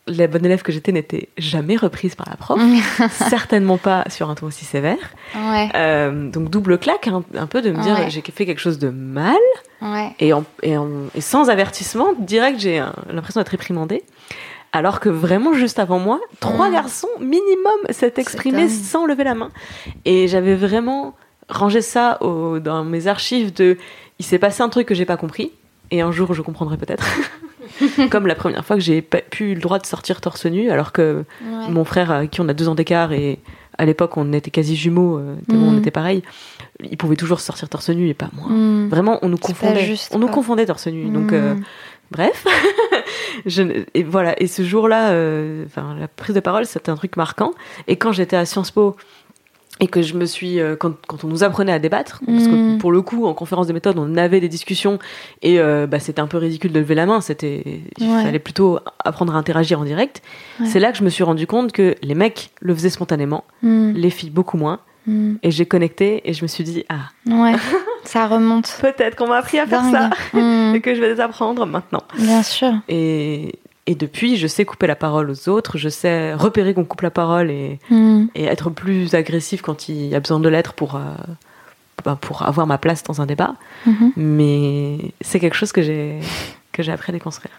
la bonne élève que j'étais n'était jamais reprise par la prof, *laughs* certainement pas sur un ton aussi sévère. Ouais, Euh, donc double claque hein, un peu de me dire Ouais. j'ai fait quelque chose de mal ouais. et, en- et, en- et sans avertissement direct j'ai un- l'impression d'être réprimandée alors que vraiment juste avant moi trois Mm. garçons minimum s'étaient exprimés sans lever la main et j'avais vraiment rangé ça au- dans mes archives de il s'est passé un truc que j'ai pas compris et un jour je comprendrai peut-être *laughs* comme la première fois que j'ai pas pu le droit de sortir torse nu alors que ouais. mon frère, à qui on a deux ans d'écart, et à l'époque on était quasi jumeaux, euh, tellement Mm. on était pareil, il pouvait toujours sortir torse nu et pas moi. Hmm. Vraiment, on nous confondait. juste, on nous confondait torse nu. Donc, euh, Hmm. bref. *laughs* Je et voilà. Et ce jour-là, euh, la prise de parole, c'était un truc marquant. Et quand j'étais à Sciences Po, et que je me suis euh, quand, quand on nous apprenait à débattre parce que Mhm. pour le coup en conférence de méthode on avait des discussions et euh, bah, c'était un peu ridicule de lever la main c'était il fallait plutôt apprendre à interagir en direct Ouais. c'est là que je me suis rendu compte que les mecs le faisaient spontanément Hmm. les filles beaucoup moins Hmm. et j'ai connecté et je me suis dit ah Ouais, *laughs* ça remonte. peut-être qu'on m'a appris à faire Dingue. ça *laughs* et que je vais les apprendre maintenant Bien sûr. et et depuis, je sais couper la parole aux autres, je sais repérer qu'on coupe la parole et, Hmm. et être plus agressif quand il y a besoin de l'être pour, euh, bah, pour avoir ma place dans un débat. Mhm. Mais c'est quelque chose que j'ai que j'ai appris à déconstruire.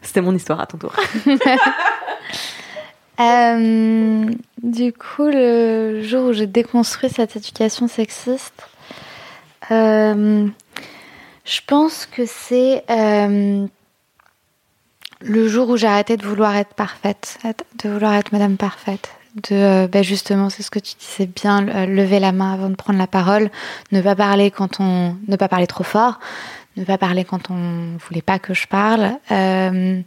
C'était mon histoire à ton tour. *laughs* Euh, du coup, le jour où j'ai déconstruit cette éducation sexiste, euh, je pense que c'est le jour où j'ai arrêté de vouloir être parfaite, de vouloir être Madame Parfaite, de bah, justement, c'est ce que tu disais bien, lever la main avant de prendre la parole, ne pas parler quand on, ne pas parler trop fort, ne pas parler quand on voulait pas que je parle. Euh,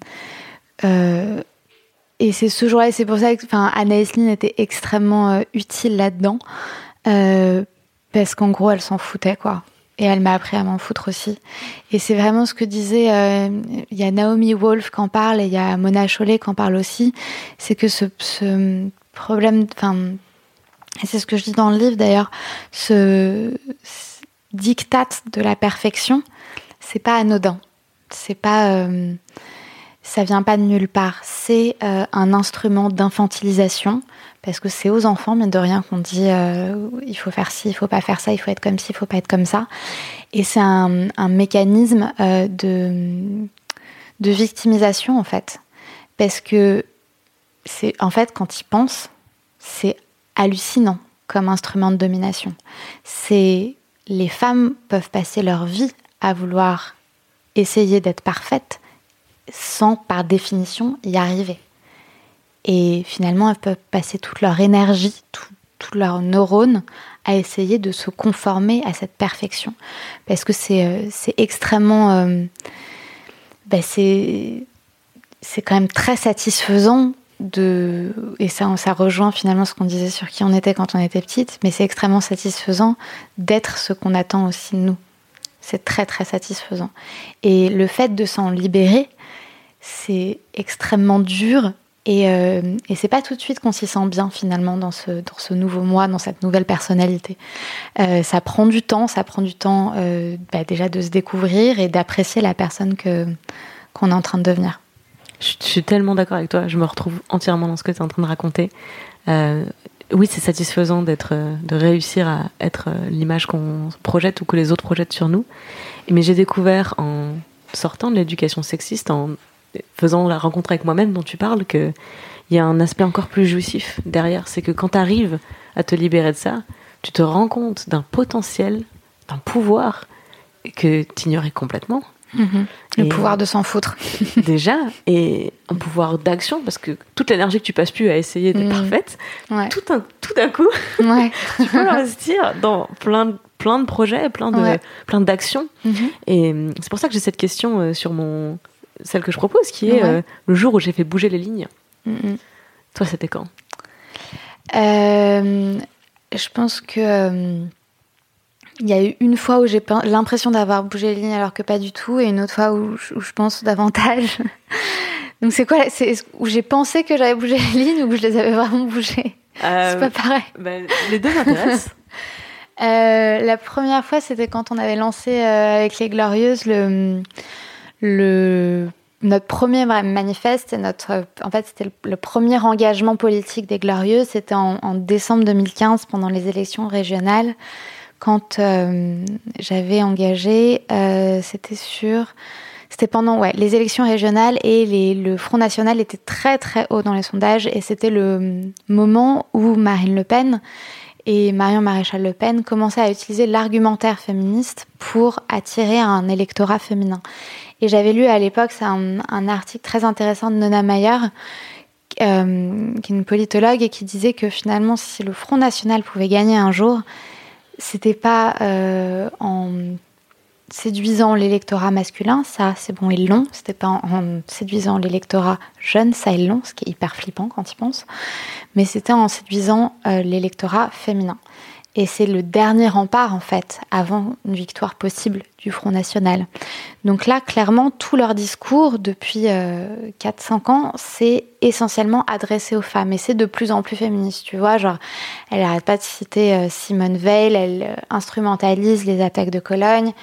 euh, et c'est ce jour-là, c'est pour ça que enfin, Anaïs Lynn était extrêmement euh, utile là-dedans, parce qu'en gros, elle s'en foutait, quoi. Et elle m'a appris à m'en foutre aussi. Et c'est vraiment ce que disait, il y a Naomi Wolf qui en parle, et il y a Mona Chollet qui en parle aussi, c'est que ce, ce problème, enfin, c'est ce que je dis dans le livre d'ailleurs, ce, dictat de la perfection, c'est pas anodin. C'est pas, euh, ça vient pas de nulle part. C'est euh, un instrument d'infantilisation parce que c'est aux enfants, mais de rien, qu'on dit euh, il faut faire ci, il faut pas faire ça, il faut être comme ci, il faut pas être comme ça. Et c'est un, mécanisme de, de victimisation en fait, parce que c'est en fait quand ils pensent, c'est hallucinant comme instrument de domination. C'est les femmes peuvent passer leur vie à vouloir essayer d'être parfaites sans, par définition, y arriver. Et finalement, elles peuvent passer toute leur énergie, tous leurs neurones à essayer de se conformer à cette perfection. Parce que c'est euh, extrêmement... Euh, ben c'est quand même très satisfaisant de et ça ça rejoint finalement ce qu'on disait sur qui on était quand on était petite mais c'est extrêmement satisfaisant d'être ce qu'on attend aussi de nous c'est très très satisfaisant et le fait de s'en libérer c'est extrêmement dur et, euh, et c'est pas tout de suite qu'on s'y sent bien finalement dans ce, nouveau moi, dans cette nouvelle personnalité. Euh, ça prend du temps, ça prend du temps euh, bah déjà de se découvrir et d'apprécier la personne que qu'on est en train de devenir. Je, suis tellement d'accord avec toi. Je me retrouve entièrement dans ce que tu es en train de raconter. Euh, oui, c'est satisfaisant d'être, de réussir à être l'image qu'on projette ou que les autres projettent sur nous. Mais j'ai découvert en sortant de l'éducation sexiste, en faisant la rencontre avec moi-même dont tu parles, qu'il y a un aspect encore plus jouissif derrière. C'est que quand tu arrives à te libérer de ça, tu te rends compte d'un potentiel, d'un pouvoir que tu ignorais complètement. Mhm. Le pouvoir de s'en foutre. *laughs* déjà, et un pouvoir d'action, parce que toute l'énergie que tu passes plus à essayer d'être mhm. parfaite, tout, un, tout d'un coup, *laughs* tu peux l'investir dans plein de, plein de projets, plein de plein d'actions. Mhm. Et euh, c'est pour ça que j'ai cette question euh, sur mon celle que je propose, qui est euh, le jour où j'ai fait bouger les lignes. Toi, c'était quand? Je pense que il y a eu une fois où j'ai l'impression d'avoir bougé les lignes alors que pas du tout, et une autre fois où, je pense *laughs* davantage. Donc c'est quoi C'est où j'ai pensé que j'avais bougé les lignes ou où je les avais vraiment bougées? Euh, C'est pas pareil. Ben, les deux m'intéressent. *laughs* euh, la première fois, c'était quand on avait lancé euh, avec les Glorieuses le, le notre premier manifeste, en fait, c'était le, premier engagement politique des Glorieuses. C'était en, décembre 2015 pendant les élections régionales quand euh, j'avais engagé, euh, c'était sur, c'était pendant les élections régionales et le Front National était très très haut dans les sondages et c'était le moment où Marine Le Pen et Marion Maréchal Le Pen commençaient à utiliser l'argumentaire féministe pour attirer un électorat féminin. Et j'avais lu à l'époque un, article très intéressant de Nona Mayer, euh, qui est une politologue, et qui disait que finalement, si le Front National pouvait gagner un jour, c'était pas euh, en séduisant l'électorat masculin, ça c'est bon, ils l'ont. C'était pas en, séduisant l'électorat jeune, ça ils l'ont, ce qui est hyper flippant quand ils pensent. Mais c'était en séduisant euh, l'électorat féminin. Et c'est le dernier rempart, en fait, avant une victoire possible du Front National. Donc là, clairement, tout leur discours, depuis 4-5 euh, ans, c'est essentiellement adressé aux femmes. Et c'est de plus en plus féministe, tu vois. Genre, elle n'arrête pas de citer euh, Simone Veil, elle euh, instrumentalise les attaques de Cologne.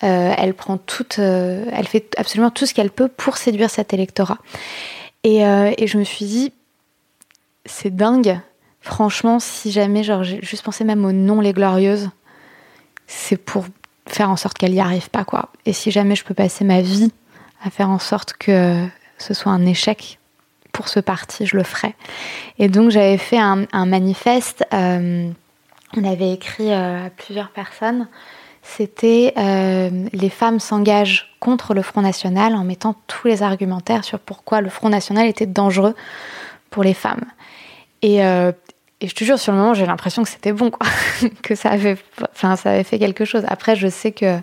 elle prend toute, elle fait absolument tout ce qu'elle peut pour séduire cet électorat. Et je me suis dit, c'est dingue Franchement, si jamais, genre, j'ai juste pensé même au nom Les Glorieuses, c'est pour faire en sorte qu'elle n'y arrive pas, quoi. Et si jamais je peux passer ma vie à faire en sorte que ce soit un échec pour ce parti, je le ferai. Et donc, j'avais fait un, manifeste. Euh, on avait écrit euh, à plusieurs personnes. C'était euh, les femmes s'engagent contre le Front National en mettant tous les argumentaires sur pourquoi le Front National était dangereux pour les femmes. Et, et je te jure, sur le moment, j'ai l'impression que c'était bon, *laughs* que ça avait, enfin, ça avait fait quelque chose. Après, je sais que,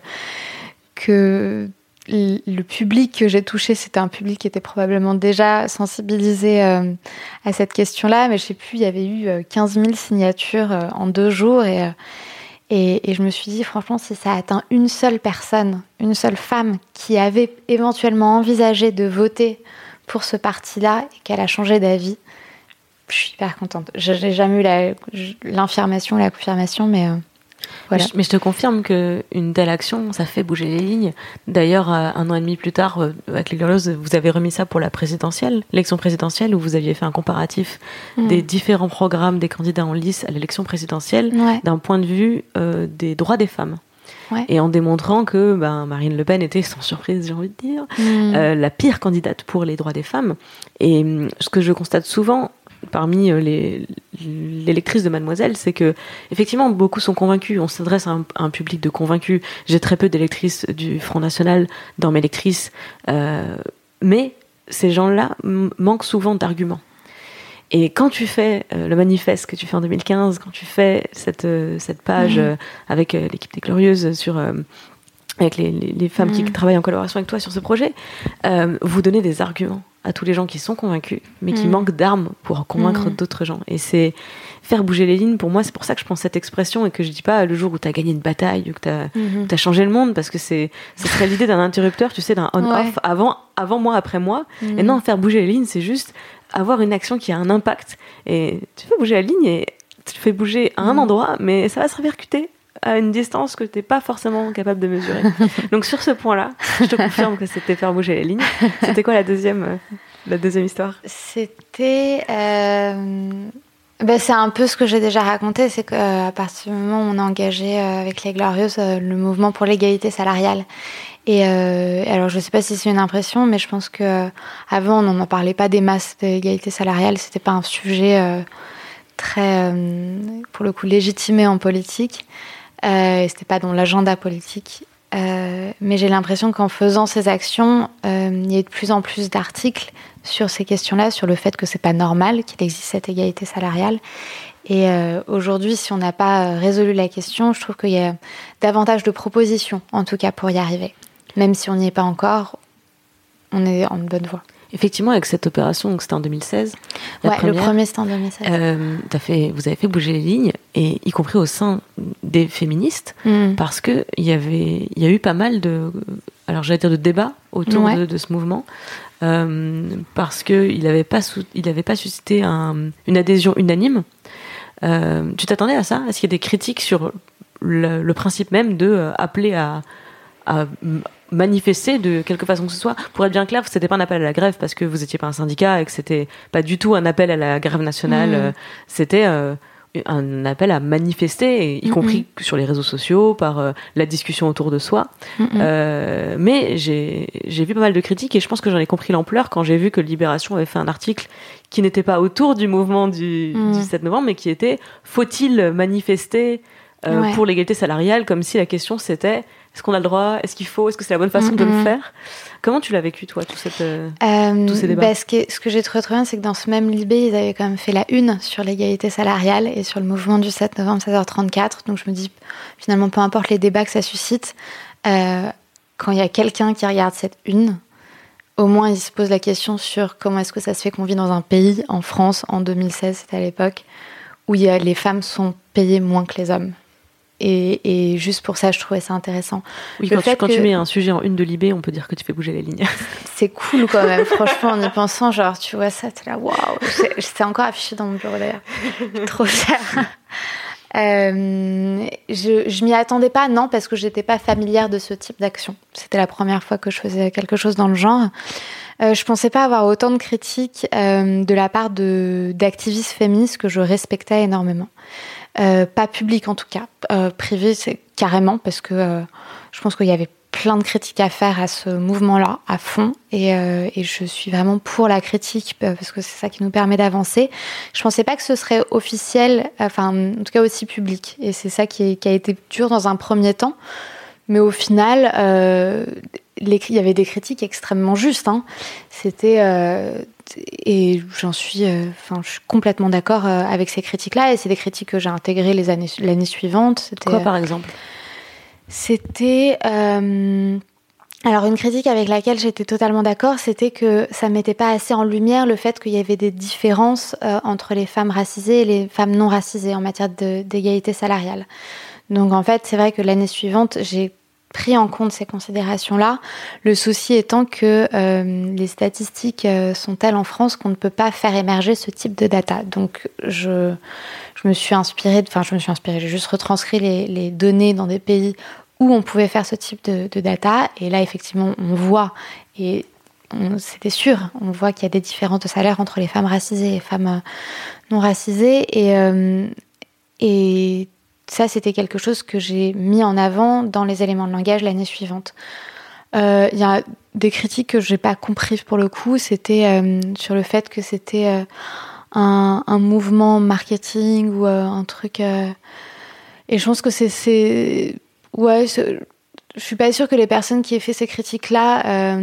que le public que j'ai touché, c'était un public qui était probablement déjà sensibilisé euh, à cette question-là, mais je sais plus, il y avait eu 15 euh, 000 signatures euh, en deux jours. Et, et, et, je me suis dit, franchement, si ça atteint une seule personne, une seule femme qui avait éventuellement envisagé de voter pour ce parti-là et qu'elle a changé d'avis, je suis hyper contente. Je n'ai jamais eu l'information, la, la, confirmation, mais voilà. Mais, je, te confirme qu'une telle action, ça fait bouger les lignes. D'ailleurs, euh, un an et demi plus tard, euh, avec les Glorieuses, vous avez remis ça pour la présidentielle, l'élection présidentielle, où vous aviez fait un comparatif mm. des différents programmes des candidats en lice à l'élection présidentielle d'un point de vue euh, des droits des femmes. Ouais. Et en démontrant que ben, Marine Le Pen était, sans surprise, j'ai envie de dire, mm. euh, la pire candidate pour les droits des femmes. Et ce que je constate souvent, parmi euh, les, les lectrices de Mademoiselle, c'est que effectivement beaucoup sont convaincus. On s'adresse à, un public de convaincus. J'ai très peu d'électrices du Front National dans mes lectrices, euh, mais ces gens-là manquent souvent d'arguments. Et quand tu fais euh, le manifeste que tu fais en 2015, quand tu fais cette, euh, cette page mmh. avec l'équipe des Glorieuses sur avec les, les, femmes qui mmh. travaillent en collaboration avec toi sur ce projet, vous donnez des arguments à tous les gens qui sont convaincus, mais qui mm. manquent d'armes pour convaincre mm. d'autres gens. Et c'est faire bouger les lignes, pour moi, c'est pour ça que je prends cette expression et que je dis pas le jour où tu as gagné une bataille ou que tu as, mm-hmm. changé le monde, parce que c'est, ce serait l'idée d'un interrupteur, tu sais, d'un on-off, avant, avant moi, après moi. Et non, faire bouger les lignes, c'est juste avoir une action qui a un impact. Et tu fais bouger la ligne et tu fais bouger à un mm. endroit, mais ça va se répercuter à une distance que tu n'es pas forcément capable de mesurer. *laughs* Donc sur ce point-là, je te confirme que c'était faire bouger les lignes. C'était quoi la deuxième, euh, la deuxième histoire? C'était... Euh... Ben, c'est un peu ce que j'ai déjà raconté, c'est qu'à partir du moment où on a engagé euh, avec les Glorieuses euh, le mouvement pour l'égalité salariale. Et alors, je ne sais pas si c'est une impression, mais je pense que avant, on n'en parlait pas des masses d'égalité salariale. C'était pas un sujet très, pour le coup, légitimé en politique. Euh, C'était pas dans l'agenda politique. Euh, mais j'ai l'impression qu'en faisant ces actions, euh, il y a de plus en plus d'articles sur ces questions-là, sur le fait que c'est pas normal qu'il existe cette égalité salariale. Et euh, aujourd'hui, si on n'a pas résolu la question, je trouve qu'il y a davantage de propositions, en tout cas pour y arriver. Même si on n'y est pas encore, on est en bonne voie. Effectivement, avec cette opération, donc c'était en 2016. Ouais, le premier c'était en 2016. Euh, as fait, vous avez fait bouger les lignes, et y compris au sein des féministes, mm. parce que il y avait, il y a eu pas mal de, alors j'allais dire de débats autour de, de, ce mouvement, euh, parce que il n'avait pas, il avait pas suscité un, une adhésion unanime. Euh, tu t'attendais à ça? Est-ce qu'il y a des critiques sur le, le principe même de euh, appeler à, à manifester de quelque façon que ce soit. Pour être bien clair, c'était pas un appel à la grève parce que vous étiez pas un syndicat et que c'était pas du tout un appel à la grève nationale. Mmh. Euh, c'était euh, un appel à manifester, y mmh, compris sur les réseaux sociaux, par euh, la discussion autour de soi. mais j'ai vu pas mal de critiques et je pense que j'en ai compris l'ampleur quand j'ai vu que Libération avait fait un article qui n'était pas autour du mouvement du, du 7 novembre, mais qui était faut-il manifester pour l'égalité salariale, comme si la question c'était est-ce qu'on a le droit? Est-ce qu'il faut? Est-ce que c'est la bonne façon de le faire? Comment tu l'as vécu, toi, tout cette, euh, tous ces débats? bah, Ce que, ce que j'ai trouvé très bien, c'est que dans ce même Libé, ils avaient quand même fait la une sur l'égalité salariale et sur le mouvement du 7 novembre 16h34. Donc je me dis, finalement, peu importe les débats que ça suscite, euh, quand il y a quelqu'un qui regarde cette une, au moins il se pose la question sur comment est-ce que ça se fait qu'on vit dans un pays, en France, en 2016, c'était à l'époque, où il y a, les femmes sont payées moins que les hommes. Et, et, juste pour ça, je trouvais ça intéressant. Oui, quand, tu, quand tu, mets un sujet en une de Libé, on peut dire que tu fais bouger les lignes. *laughs* C'est cool quand même, franchement, en y pensant, genre, tu vois ça, t'es là, waouh. C'était encore affiché dans mon bureau d'ailleurs. *laughs* Trop cher. Euh, je, je m'y attendais pas, non, parce que j'étais pas familière de ce type d'action. C'était la première fois que je faisais quelque chose dans le genre. Euh, je pensais pas avoir autant de critiques euh, de la part d'activistes féministes que je respectais énormément. Euh, pas public en tout cas, euh, privé c'est carrément parce que euh, je pense qu'il y avait plein de critiques à faire à ce mouvement-là à fond et, et, je suis vraiment pour la critique parce que c'est ça qui nous permet d'avancer. Je pensais pas que ce serait officiel, enfin en tout cas aussi public et c'est ça qui, a été dur dans un premier temps, mais au final il y avait des critiques extrêmement justes. Hein. C'était et j'en suis, enfin, je suis complètement d'accord avec ces critiques-là. Et c'est des critiques que j'ai intégrées les années l'année suivante. Quoi, par exemple? C'était alors une critique avec laquelle j'étais totalement d'accord, c'était que ça mettait pas assez en lumière le fait qu'il y avait des différences entre les femmes racisées et les femmes non racisées en matière d'égalité salariale. Donc en fait, c'est vrai que l'année suivante, j'ai pris en compte ces considérations-là. Le souci étant que euh, les statistiques euh, sont telles en France qu'on ne peut pas faire émerger ce type de data. Donc je, je me suis inspirée, enfin je me suis inspirée, j'ai juste retranscrit les, données dans des pays où on pouvait faire ce type de, data. Et là, effectivement, on voit, et c'était sûr, on voit qu'il y a des différences de salaire entre les femmes racisées et les femmes euh, non racisées. Et, et ça, c'était quelque chose que j'ai mis en avant dans les éléments de langage l'année suivante. Euh, il y a des critiques que j'ai pas compris pour le coup. C'était euh, sur le fait que c'était euh, un, un, mouvement marketing ou un truc. et je pense que c'est, ouais, je suis pas sûre que les personnes qui aient fait ces critiques-là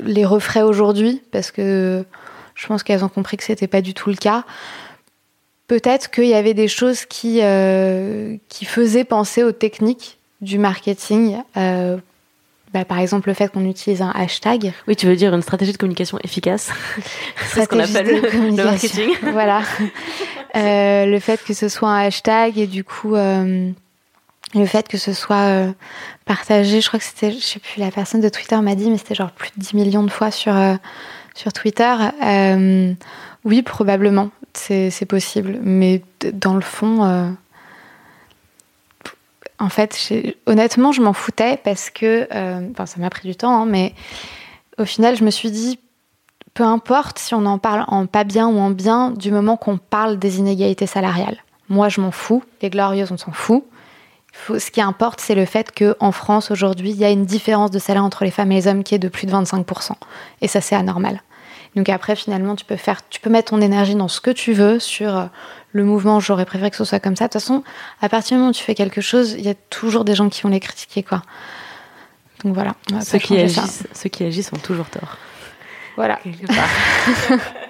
les referaient aujourd'hui parce que je pense qu'elles ont compris que c'était pas du tout le cas peut-être qu'il y avait des choses qui, euh, qui faisaient penser aux techniques du marketing. Euh, bah, par exemple, le fait qu'on utilise un hashtag. Oui, tu veux dire une stratégie de communication efficace. *laughs* C'est ce qu'on appelle le, marketing. *laughs* voilà. *laughs* Euh, le fait que ce soit un hashtag et du coup, le fait que ce soit partagé, je crois que c'était, je sais plus, la personne de Twitter m'a dit, mais c'était genre plus de 10 millions de fois sur, sur Twitter. oui, probablement c'est possible. Mais dans le fond, euh, en fait, honnêtement, je m'en foutais parce que, euh, enfin, ça m'a pris du temps, hein, mais au final, je me suis dit, peu importe si on en parle en pas bien ou en bien, du moment qu'on parle des inégalités salariales. Moi, je m'en fous. Les glorieuses, on s'en fout. ce qui importe, c'est le fait qu'en France, aujourd'hui, il y a une différence de salaire entre les femmes et les hommes qui est de plus de 25%. Et ça, c'est anormal. Donc après, finalement, tu peux faire, tu peux mettre ton énergie dans ce que tu veux sur euh, le mouvement. J'aurais préféré que ce soit comme ça. De toute façon, à partir du moment où tu fais quelque chose, il y a toujours des gens qui vont les critiquer, quoi. Donc voilà. Ceux qui agissent, ceux qui agissent ont toujours tort. Voilà. Euh, *laughs*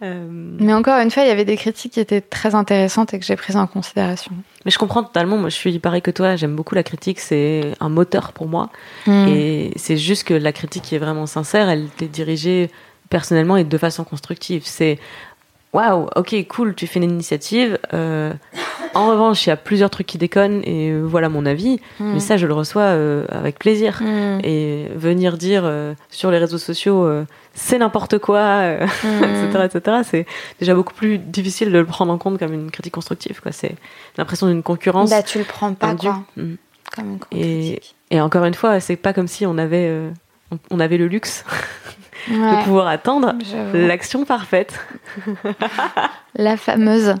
Mais encore une fois, il y avait des critiques qui étaient très intéressantes et que j'ai prises en considération. Mais je comprends totalement. Moi, je suis pareil que toi. J'aime beaucoup la critique. C'est un moteur pour moi. Mm. Et c'est juste que la critique qui est vraiment sincère, elle est dirigée personnellement et de façon constructive. C'est waouh, ok, cool, tu fais une initiative. Euh, en revanche, il y a plusieurs trucs qui déconnent et euh, voilà mon avis. Mm. Mais ça, je le reçois euh, avec plaisir. Mm. Et venir dire euh, sur les réseaux sociaux c'est n'importe quoi, *laughs* etc., etc., c'est déjà beaucoup plus difficile de le prendre en compte comme une critique constructive. Quoi. C'est l'impression d'une concurrence. Bah, tu le prends pas, quoi. Mm. Comme une et, et, encore une fois, c'est pas comme si on avait, on avait le luxe *laughs* de pouvoir attendre l'action parfaite. *laughs* La fameuse.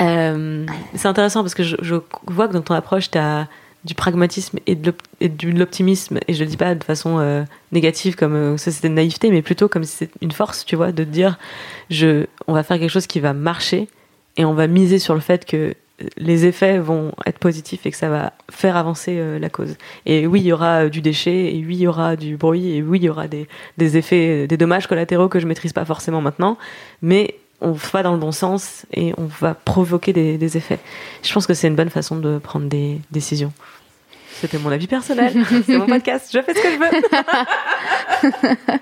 euh, c'est intéressant parce que je, je, vois que dans ton approche, tu as du pragmatisme et de l'optimisme, et je le dis pas de façon euh, négative comme euh, ça c'était de naïveté, mais plutôt comme si c'était une force, tu vois, de dire je, on va faire quelque chose qui va marcher et on va miser sur le fait que les effets vont être positifs et que ça va faire avancer euh, la cause. Et oui, il y aura euh, du déchet, et oui, il y aura du bruit, et oui, il y aura des, effets, des dommages collatéraux que je maîtrise pas forcément maintenant, mais on va dans le bon sens et on va provoquer des effets. Je pense que c'est une bonne façon de prendre des décisions. C'était mon avis personnel, *laughs* c'est mon podcast, je fais ce que je veux.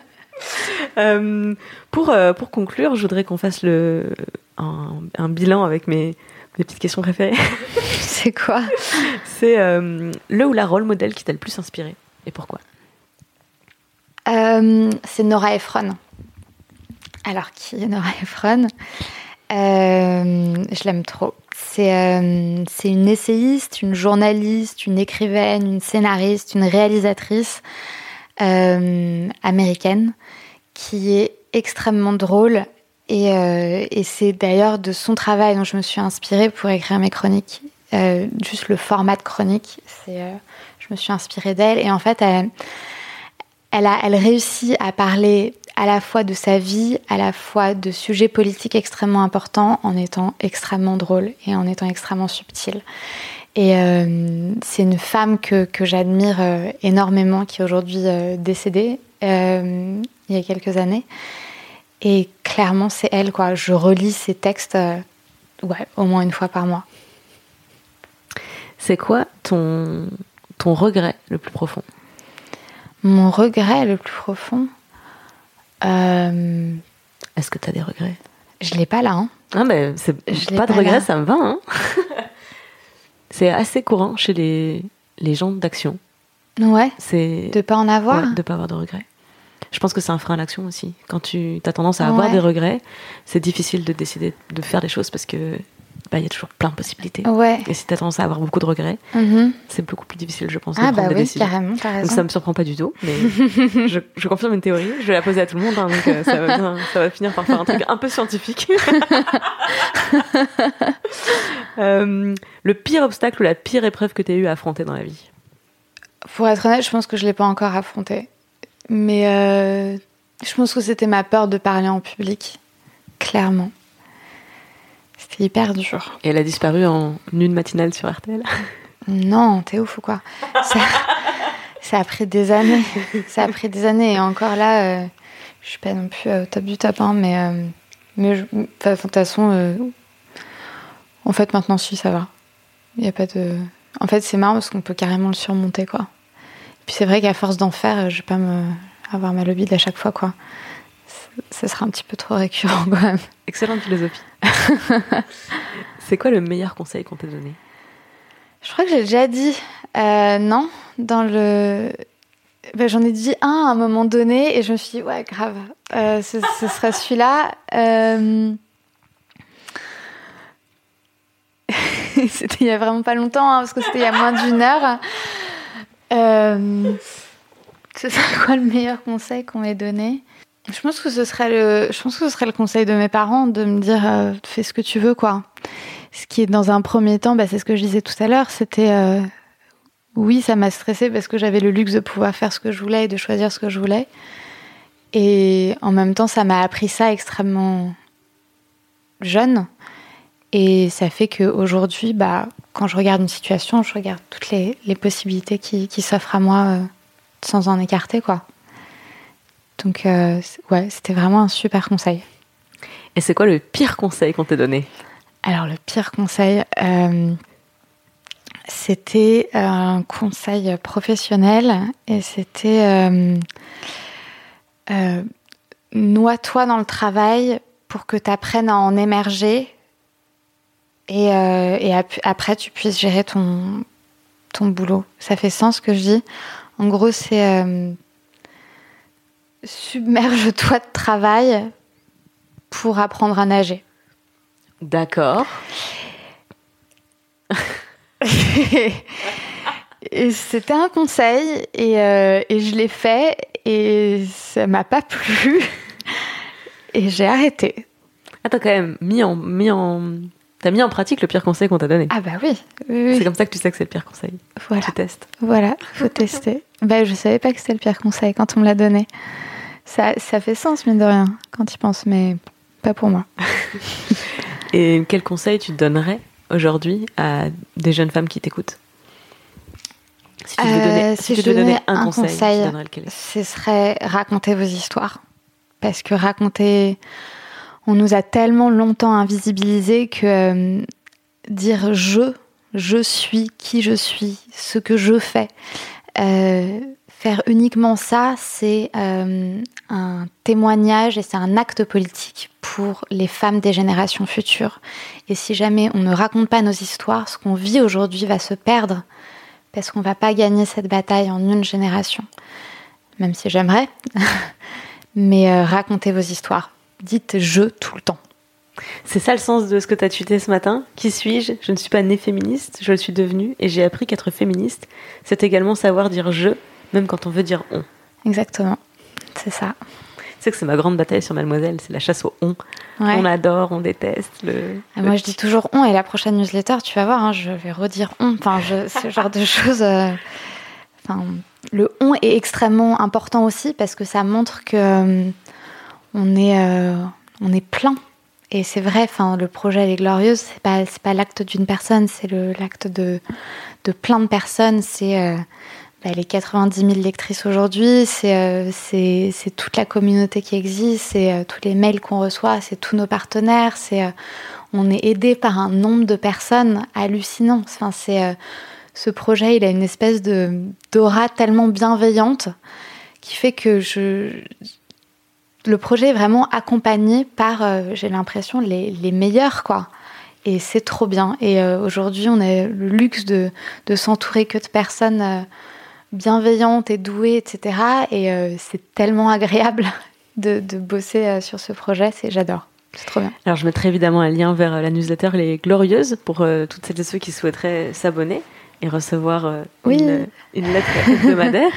*laughs* euh, pour, euh, pour conclure, je voudrais qu'on fasse le, un, un bilan avec mes, les petites questions préférées. *laughs* C'est quoi? C'est euh, le ou la rôle modèle qui t'a le plus inspiré et pourquoi? Euh, C'est Nora Ephron. Alors, qui est Nora Ephron? Euh, Je l'aime trop. C'est euh, une essayiste, une journaliste, une écrivaine, une scénariste, une réalisatrice euh, américaine qui est extrêmement drôle et, euh, et c'est d'ailleurs de son travail dont je me suis inspirée pour écrire mes chroniques. Juste le format de chronique, je me suis inspirée d'elle. Et en fait, elle, elle réussit à parler à la fois de sa vie, à la fois de sujets politiques extrêmement importants, en étant extrêmement drôle et en étant extrêmement subtile. Et euh, c'est une femme que, que j'admire euh, énormément, qui est aujourd'hui euh, décédée euh, il y a quelques années. Et clairement, c'est elle, quoi. Je relis ses textes euh, ouais, au moins une fois par mois. C'est quoi ton, ton regret le plus profond? Mon regret le plus profond, euh, Est-ce que tu as des regrets? Je l'ai pas là. Hein. Ah ben, c'est Je l'ai pas de pas regrets, là. ça me va. Hein *laughs* c'est assez courant chez les, les gens d'action. Ouais, C'est de pas en avoir. ouais, de pas avoir de regrets. Je pense que c'est un frein à l'action aussi. Quand tu as tendance à avoir Ouais. des regrets, c'est difficile de décider de faire des choses parce que bah, il y a toujours plein de possibilités. Ouais. Et si tu as tendance à avoir beaucoup de regrets, Mhm. c'est beaucoup plus difficile, je pense, de Ah prendre bah des oui, décisions. carrément, t'as Donc ça me surprend pas du tout, mais *laughs* je, je confirme une théorie. Je vais la poser à tout le monde, hein, donc euh, ça, va bien- *laughs* ça va finir par faire un truc un peu scientifique. *laughs* Euh, le pire obstacle ou la pire épreuve que tu as eu à affronter dans la vie? Pour être honnête, je pense que je l'ai pas encore affronté. Mais euh, je pense que c'était ma peur de parler en public. Clairement. C'était hyper dur. Et elle a disparu en une matinale sur RTL. Non, t'es ouf ou quoi? Ça, ça a pris des années. Ça a pris des années. Et encore là, euh, je suis pas non plus euh, au top du top. hein, mais euh, mais je- de toute façon, euh, en fait, maintenant, si, ça va. Il y a pas de. En fait, c'est marrant parce qu'on peut carrément le surmonter, quoi. Puis c'est vrai qu'à force d'en faire, je vais pas me avoir ma lobby à chaque fois, quoi. Ça sera un petit peu trop récurrent, quand même. Excellente philosophie. *laughs* c'est quoi le meilleur conseil qu'on t'ait donné? Je crois que j'ai déjà dit. Euh, non, dans le. Ben, J'en ai dit un à un moment donné et je me suis dit, ouais, grave, euh, ce, ce serait celui-là. Euh, *laughs* c'était il y a vraiment pas longtemps, hein, parce que c'était il y a moins d'une heure. Euh, Ce serait quoi le meilleur conseil qu'on m'ait donné? Je pense que ce serait le, conseil de mes parents de me dire, euh, fais ce que tu veux, quoi. Ce qui est dans un premier temps, bah, c'est ce que je disais tout à l'heure, c'était euh, oui, ça m'a stressé parce que j'avais le luxe de pouvoir faire ce que je voulais et de choisir ce que je voulais. Et en même temps, ça m'a appris ça extrêmement jeune. Et ça fait qu'aujourd'hui, bah, quand je regarde une situation, je regarde toutes les, possibilités qui, qui s'offrent à moi euh, sans en écarter, quoi. Donc, euh, ouais, c'était vraiment un super conseil. Et c'est quoi le pire conseil qu'on t'ait donné? Alors, le pire conseil, euh, c'était un conseil professionnel et c'était euh, euh, noie-toi dans le travail pour que tu apprennes à en émerger et, euh, et ap- après tu puisses gérer ton, ton boulot. Ça fait sens ce que je dis? En gros, c'est euh, submerge-toi de travail pour apprendre à nager. D'accord. *laughs* et c'était un conseil et, euh, et je l'ai fait et ça m'a pas plu et j'ai arrêté. Ah, t'as quand même mis en, mis en, t'as mis en pratique le pire conseil qu'on t'a donné. Ah bah oui, oui, oui. C'est comme ça que tu sais que c'est le pire conseil. voilà, Tu testes. voilà, faut tester. Bah je savais pas que c'était le pire conseil quand on me l'a donné. Ça, ça fait sens mine de rien quand tu penses, mais pas pour moi. *laughs* Et quel conseil tu donnerais aujourd'hui à des jeunes femmes qui t'écoutent? Si tu devais Euh, donner, si si tu je devais donner donnais un, un conseil, tu ce serait raconter vos histoires. Parce que raconter, on nous a tellement longtemps invisibilisés que euh, dire je, je suis qui je suis, ce que je fais, euh, faire uniquement ça, c'est euh, un témoignage et c'est un acte politique pour les femmes des générations futures. Et si jamais on ne raconte pas nos histoires, ce qu'on vit aujourd'hui va se perdre parce qu'on va pas gagner cette bataille en une génération. Même si j'aimerais. *laughs* Mais euh, racontez vos histoires. Dites je tout le temps. C'est ça le sens de ce que tu as tweeté ce matin. Qui suis-je? Je ne suis pas née féministe, je le suis devenue et j'ai appris qu'être féministe, c'est également savoir dire je, même quand on veut dire on. Exactement. C'est ça. Tu sais que c'est ma grande bataille sur Mademoiselle, c'est la chasse au on. Ouais. On adore, on déteste. Le, Ah, Moi, je dis toujours on et la prochaine newsletter, tu vas voir, hein, je vais redire on. Enfin, je, ce *laughs* genre de choses. euh, Enfin, le on est extrêmement important aussi parce que ça montre que euh, on est, euh, on est plein Et c'est vrai, enfin, le projet Les Glorieuses, c'est pas, c'est pas l'acte d'une personne, c'est l'acte de, de plein de personnes. C'est euh, bah, les 90 000 lectrices aujourd'hui, c'est, euh, toute la communauté qui existe, c'est euh, tous les mails qu'on reçoit, c'est tous nos partenaires, c'est, euh, on est aidé par un nombre de personnes hallucinant. Enfin, c'est, euh, ce projet, il a une espèce de, d'aura tellement bienveillante qui fait que je, le projet est vraiment accompagné par, euh, j'ai l'impression, les, les meilleurs, quoi. Et c'est trop bien. Et euh, aujourd'hui, on a le luxe de, de s'entourer que de personnes euh, bienveillantes et douées, etc. Et c'est tellement agréable *laughs* de, de bosser sur ce projet. C'est, j'adore. C'est trop bien. Alors, je mettrai évidemment un lien vers la newsletter Les Glorieuses pour toutes celles et ceux qui souhaiteraient s'abonner et recevoir euh, Oui. une, une lettre *laughs* hebdomadaire.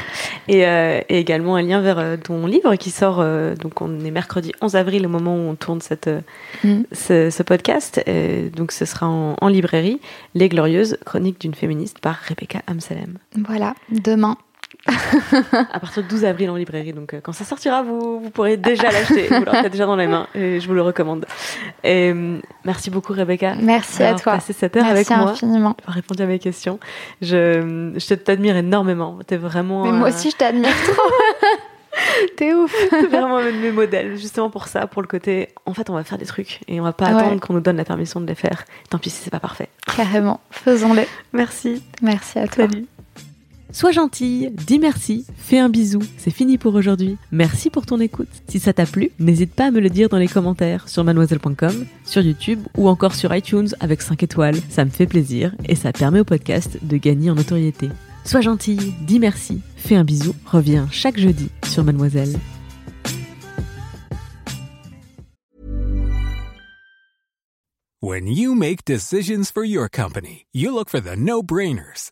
et, euh, et également un lien vers euh, ton livre qui sort. donc, on est mercredi 11 avril au moment où on tourne cette, Mm. ce, ce podcast. Donc, ce sera en, en librairie Les Glorieuses, chronique d'une féministe par Rebecca Amsalem. Voilà, demain. À partir du 12 avril en librairie. Donc, euh, quand ça sortira, vous, vous pourrez déjà l'acheter. Vous l'aurez déjà dans les mains. Et je vous le recommande. Et, euh, merci beaucoup, Rebecca. Merci à toi. passé cette heure Merci avec moi. infiniment. d'avoir répondu à mes questions. Je, je t'admire énormément. T'es vraiment, Mais moi euh, aussi, je t'admire trop. *laughs* T'es ouf. t'es vraiment un de mes modèles, justement pour ça, pour le côté. En fait, on va faire des trucs et on va pas Ouais. attendre qu'on nous donne la permission de les faire. Tant pis si c'est pas parfait. Carrément. Faisons-le. Merci. Merci à toi. Salut. Sois gentille, dis merci, fais un bisou, c'est fini pour aujourd'hui. Merci pour ton écoute. Si ça t'a plu, n'hésite pas à me le dire dans les commentaires sur mademoiselle.com, sur YouTube ou encore sur iTunes avec 5 étoiles. Ça me fait plaisir et ça permet au podcast de gagner en notoriété. Sois gentille, dis merci, fais un bisou, reviens chaque jeudi sur Mademoiselle. When you make decisions for your company, you look for the no brainers.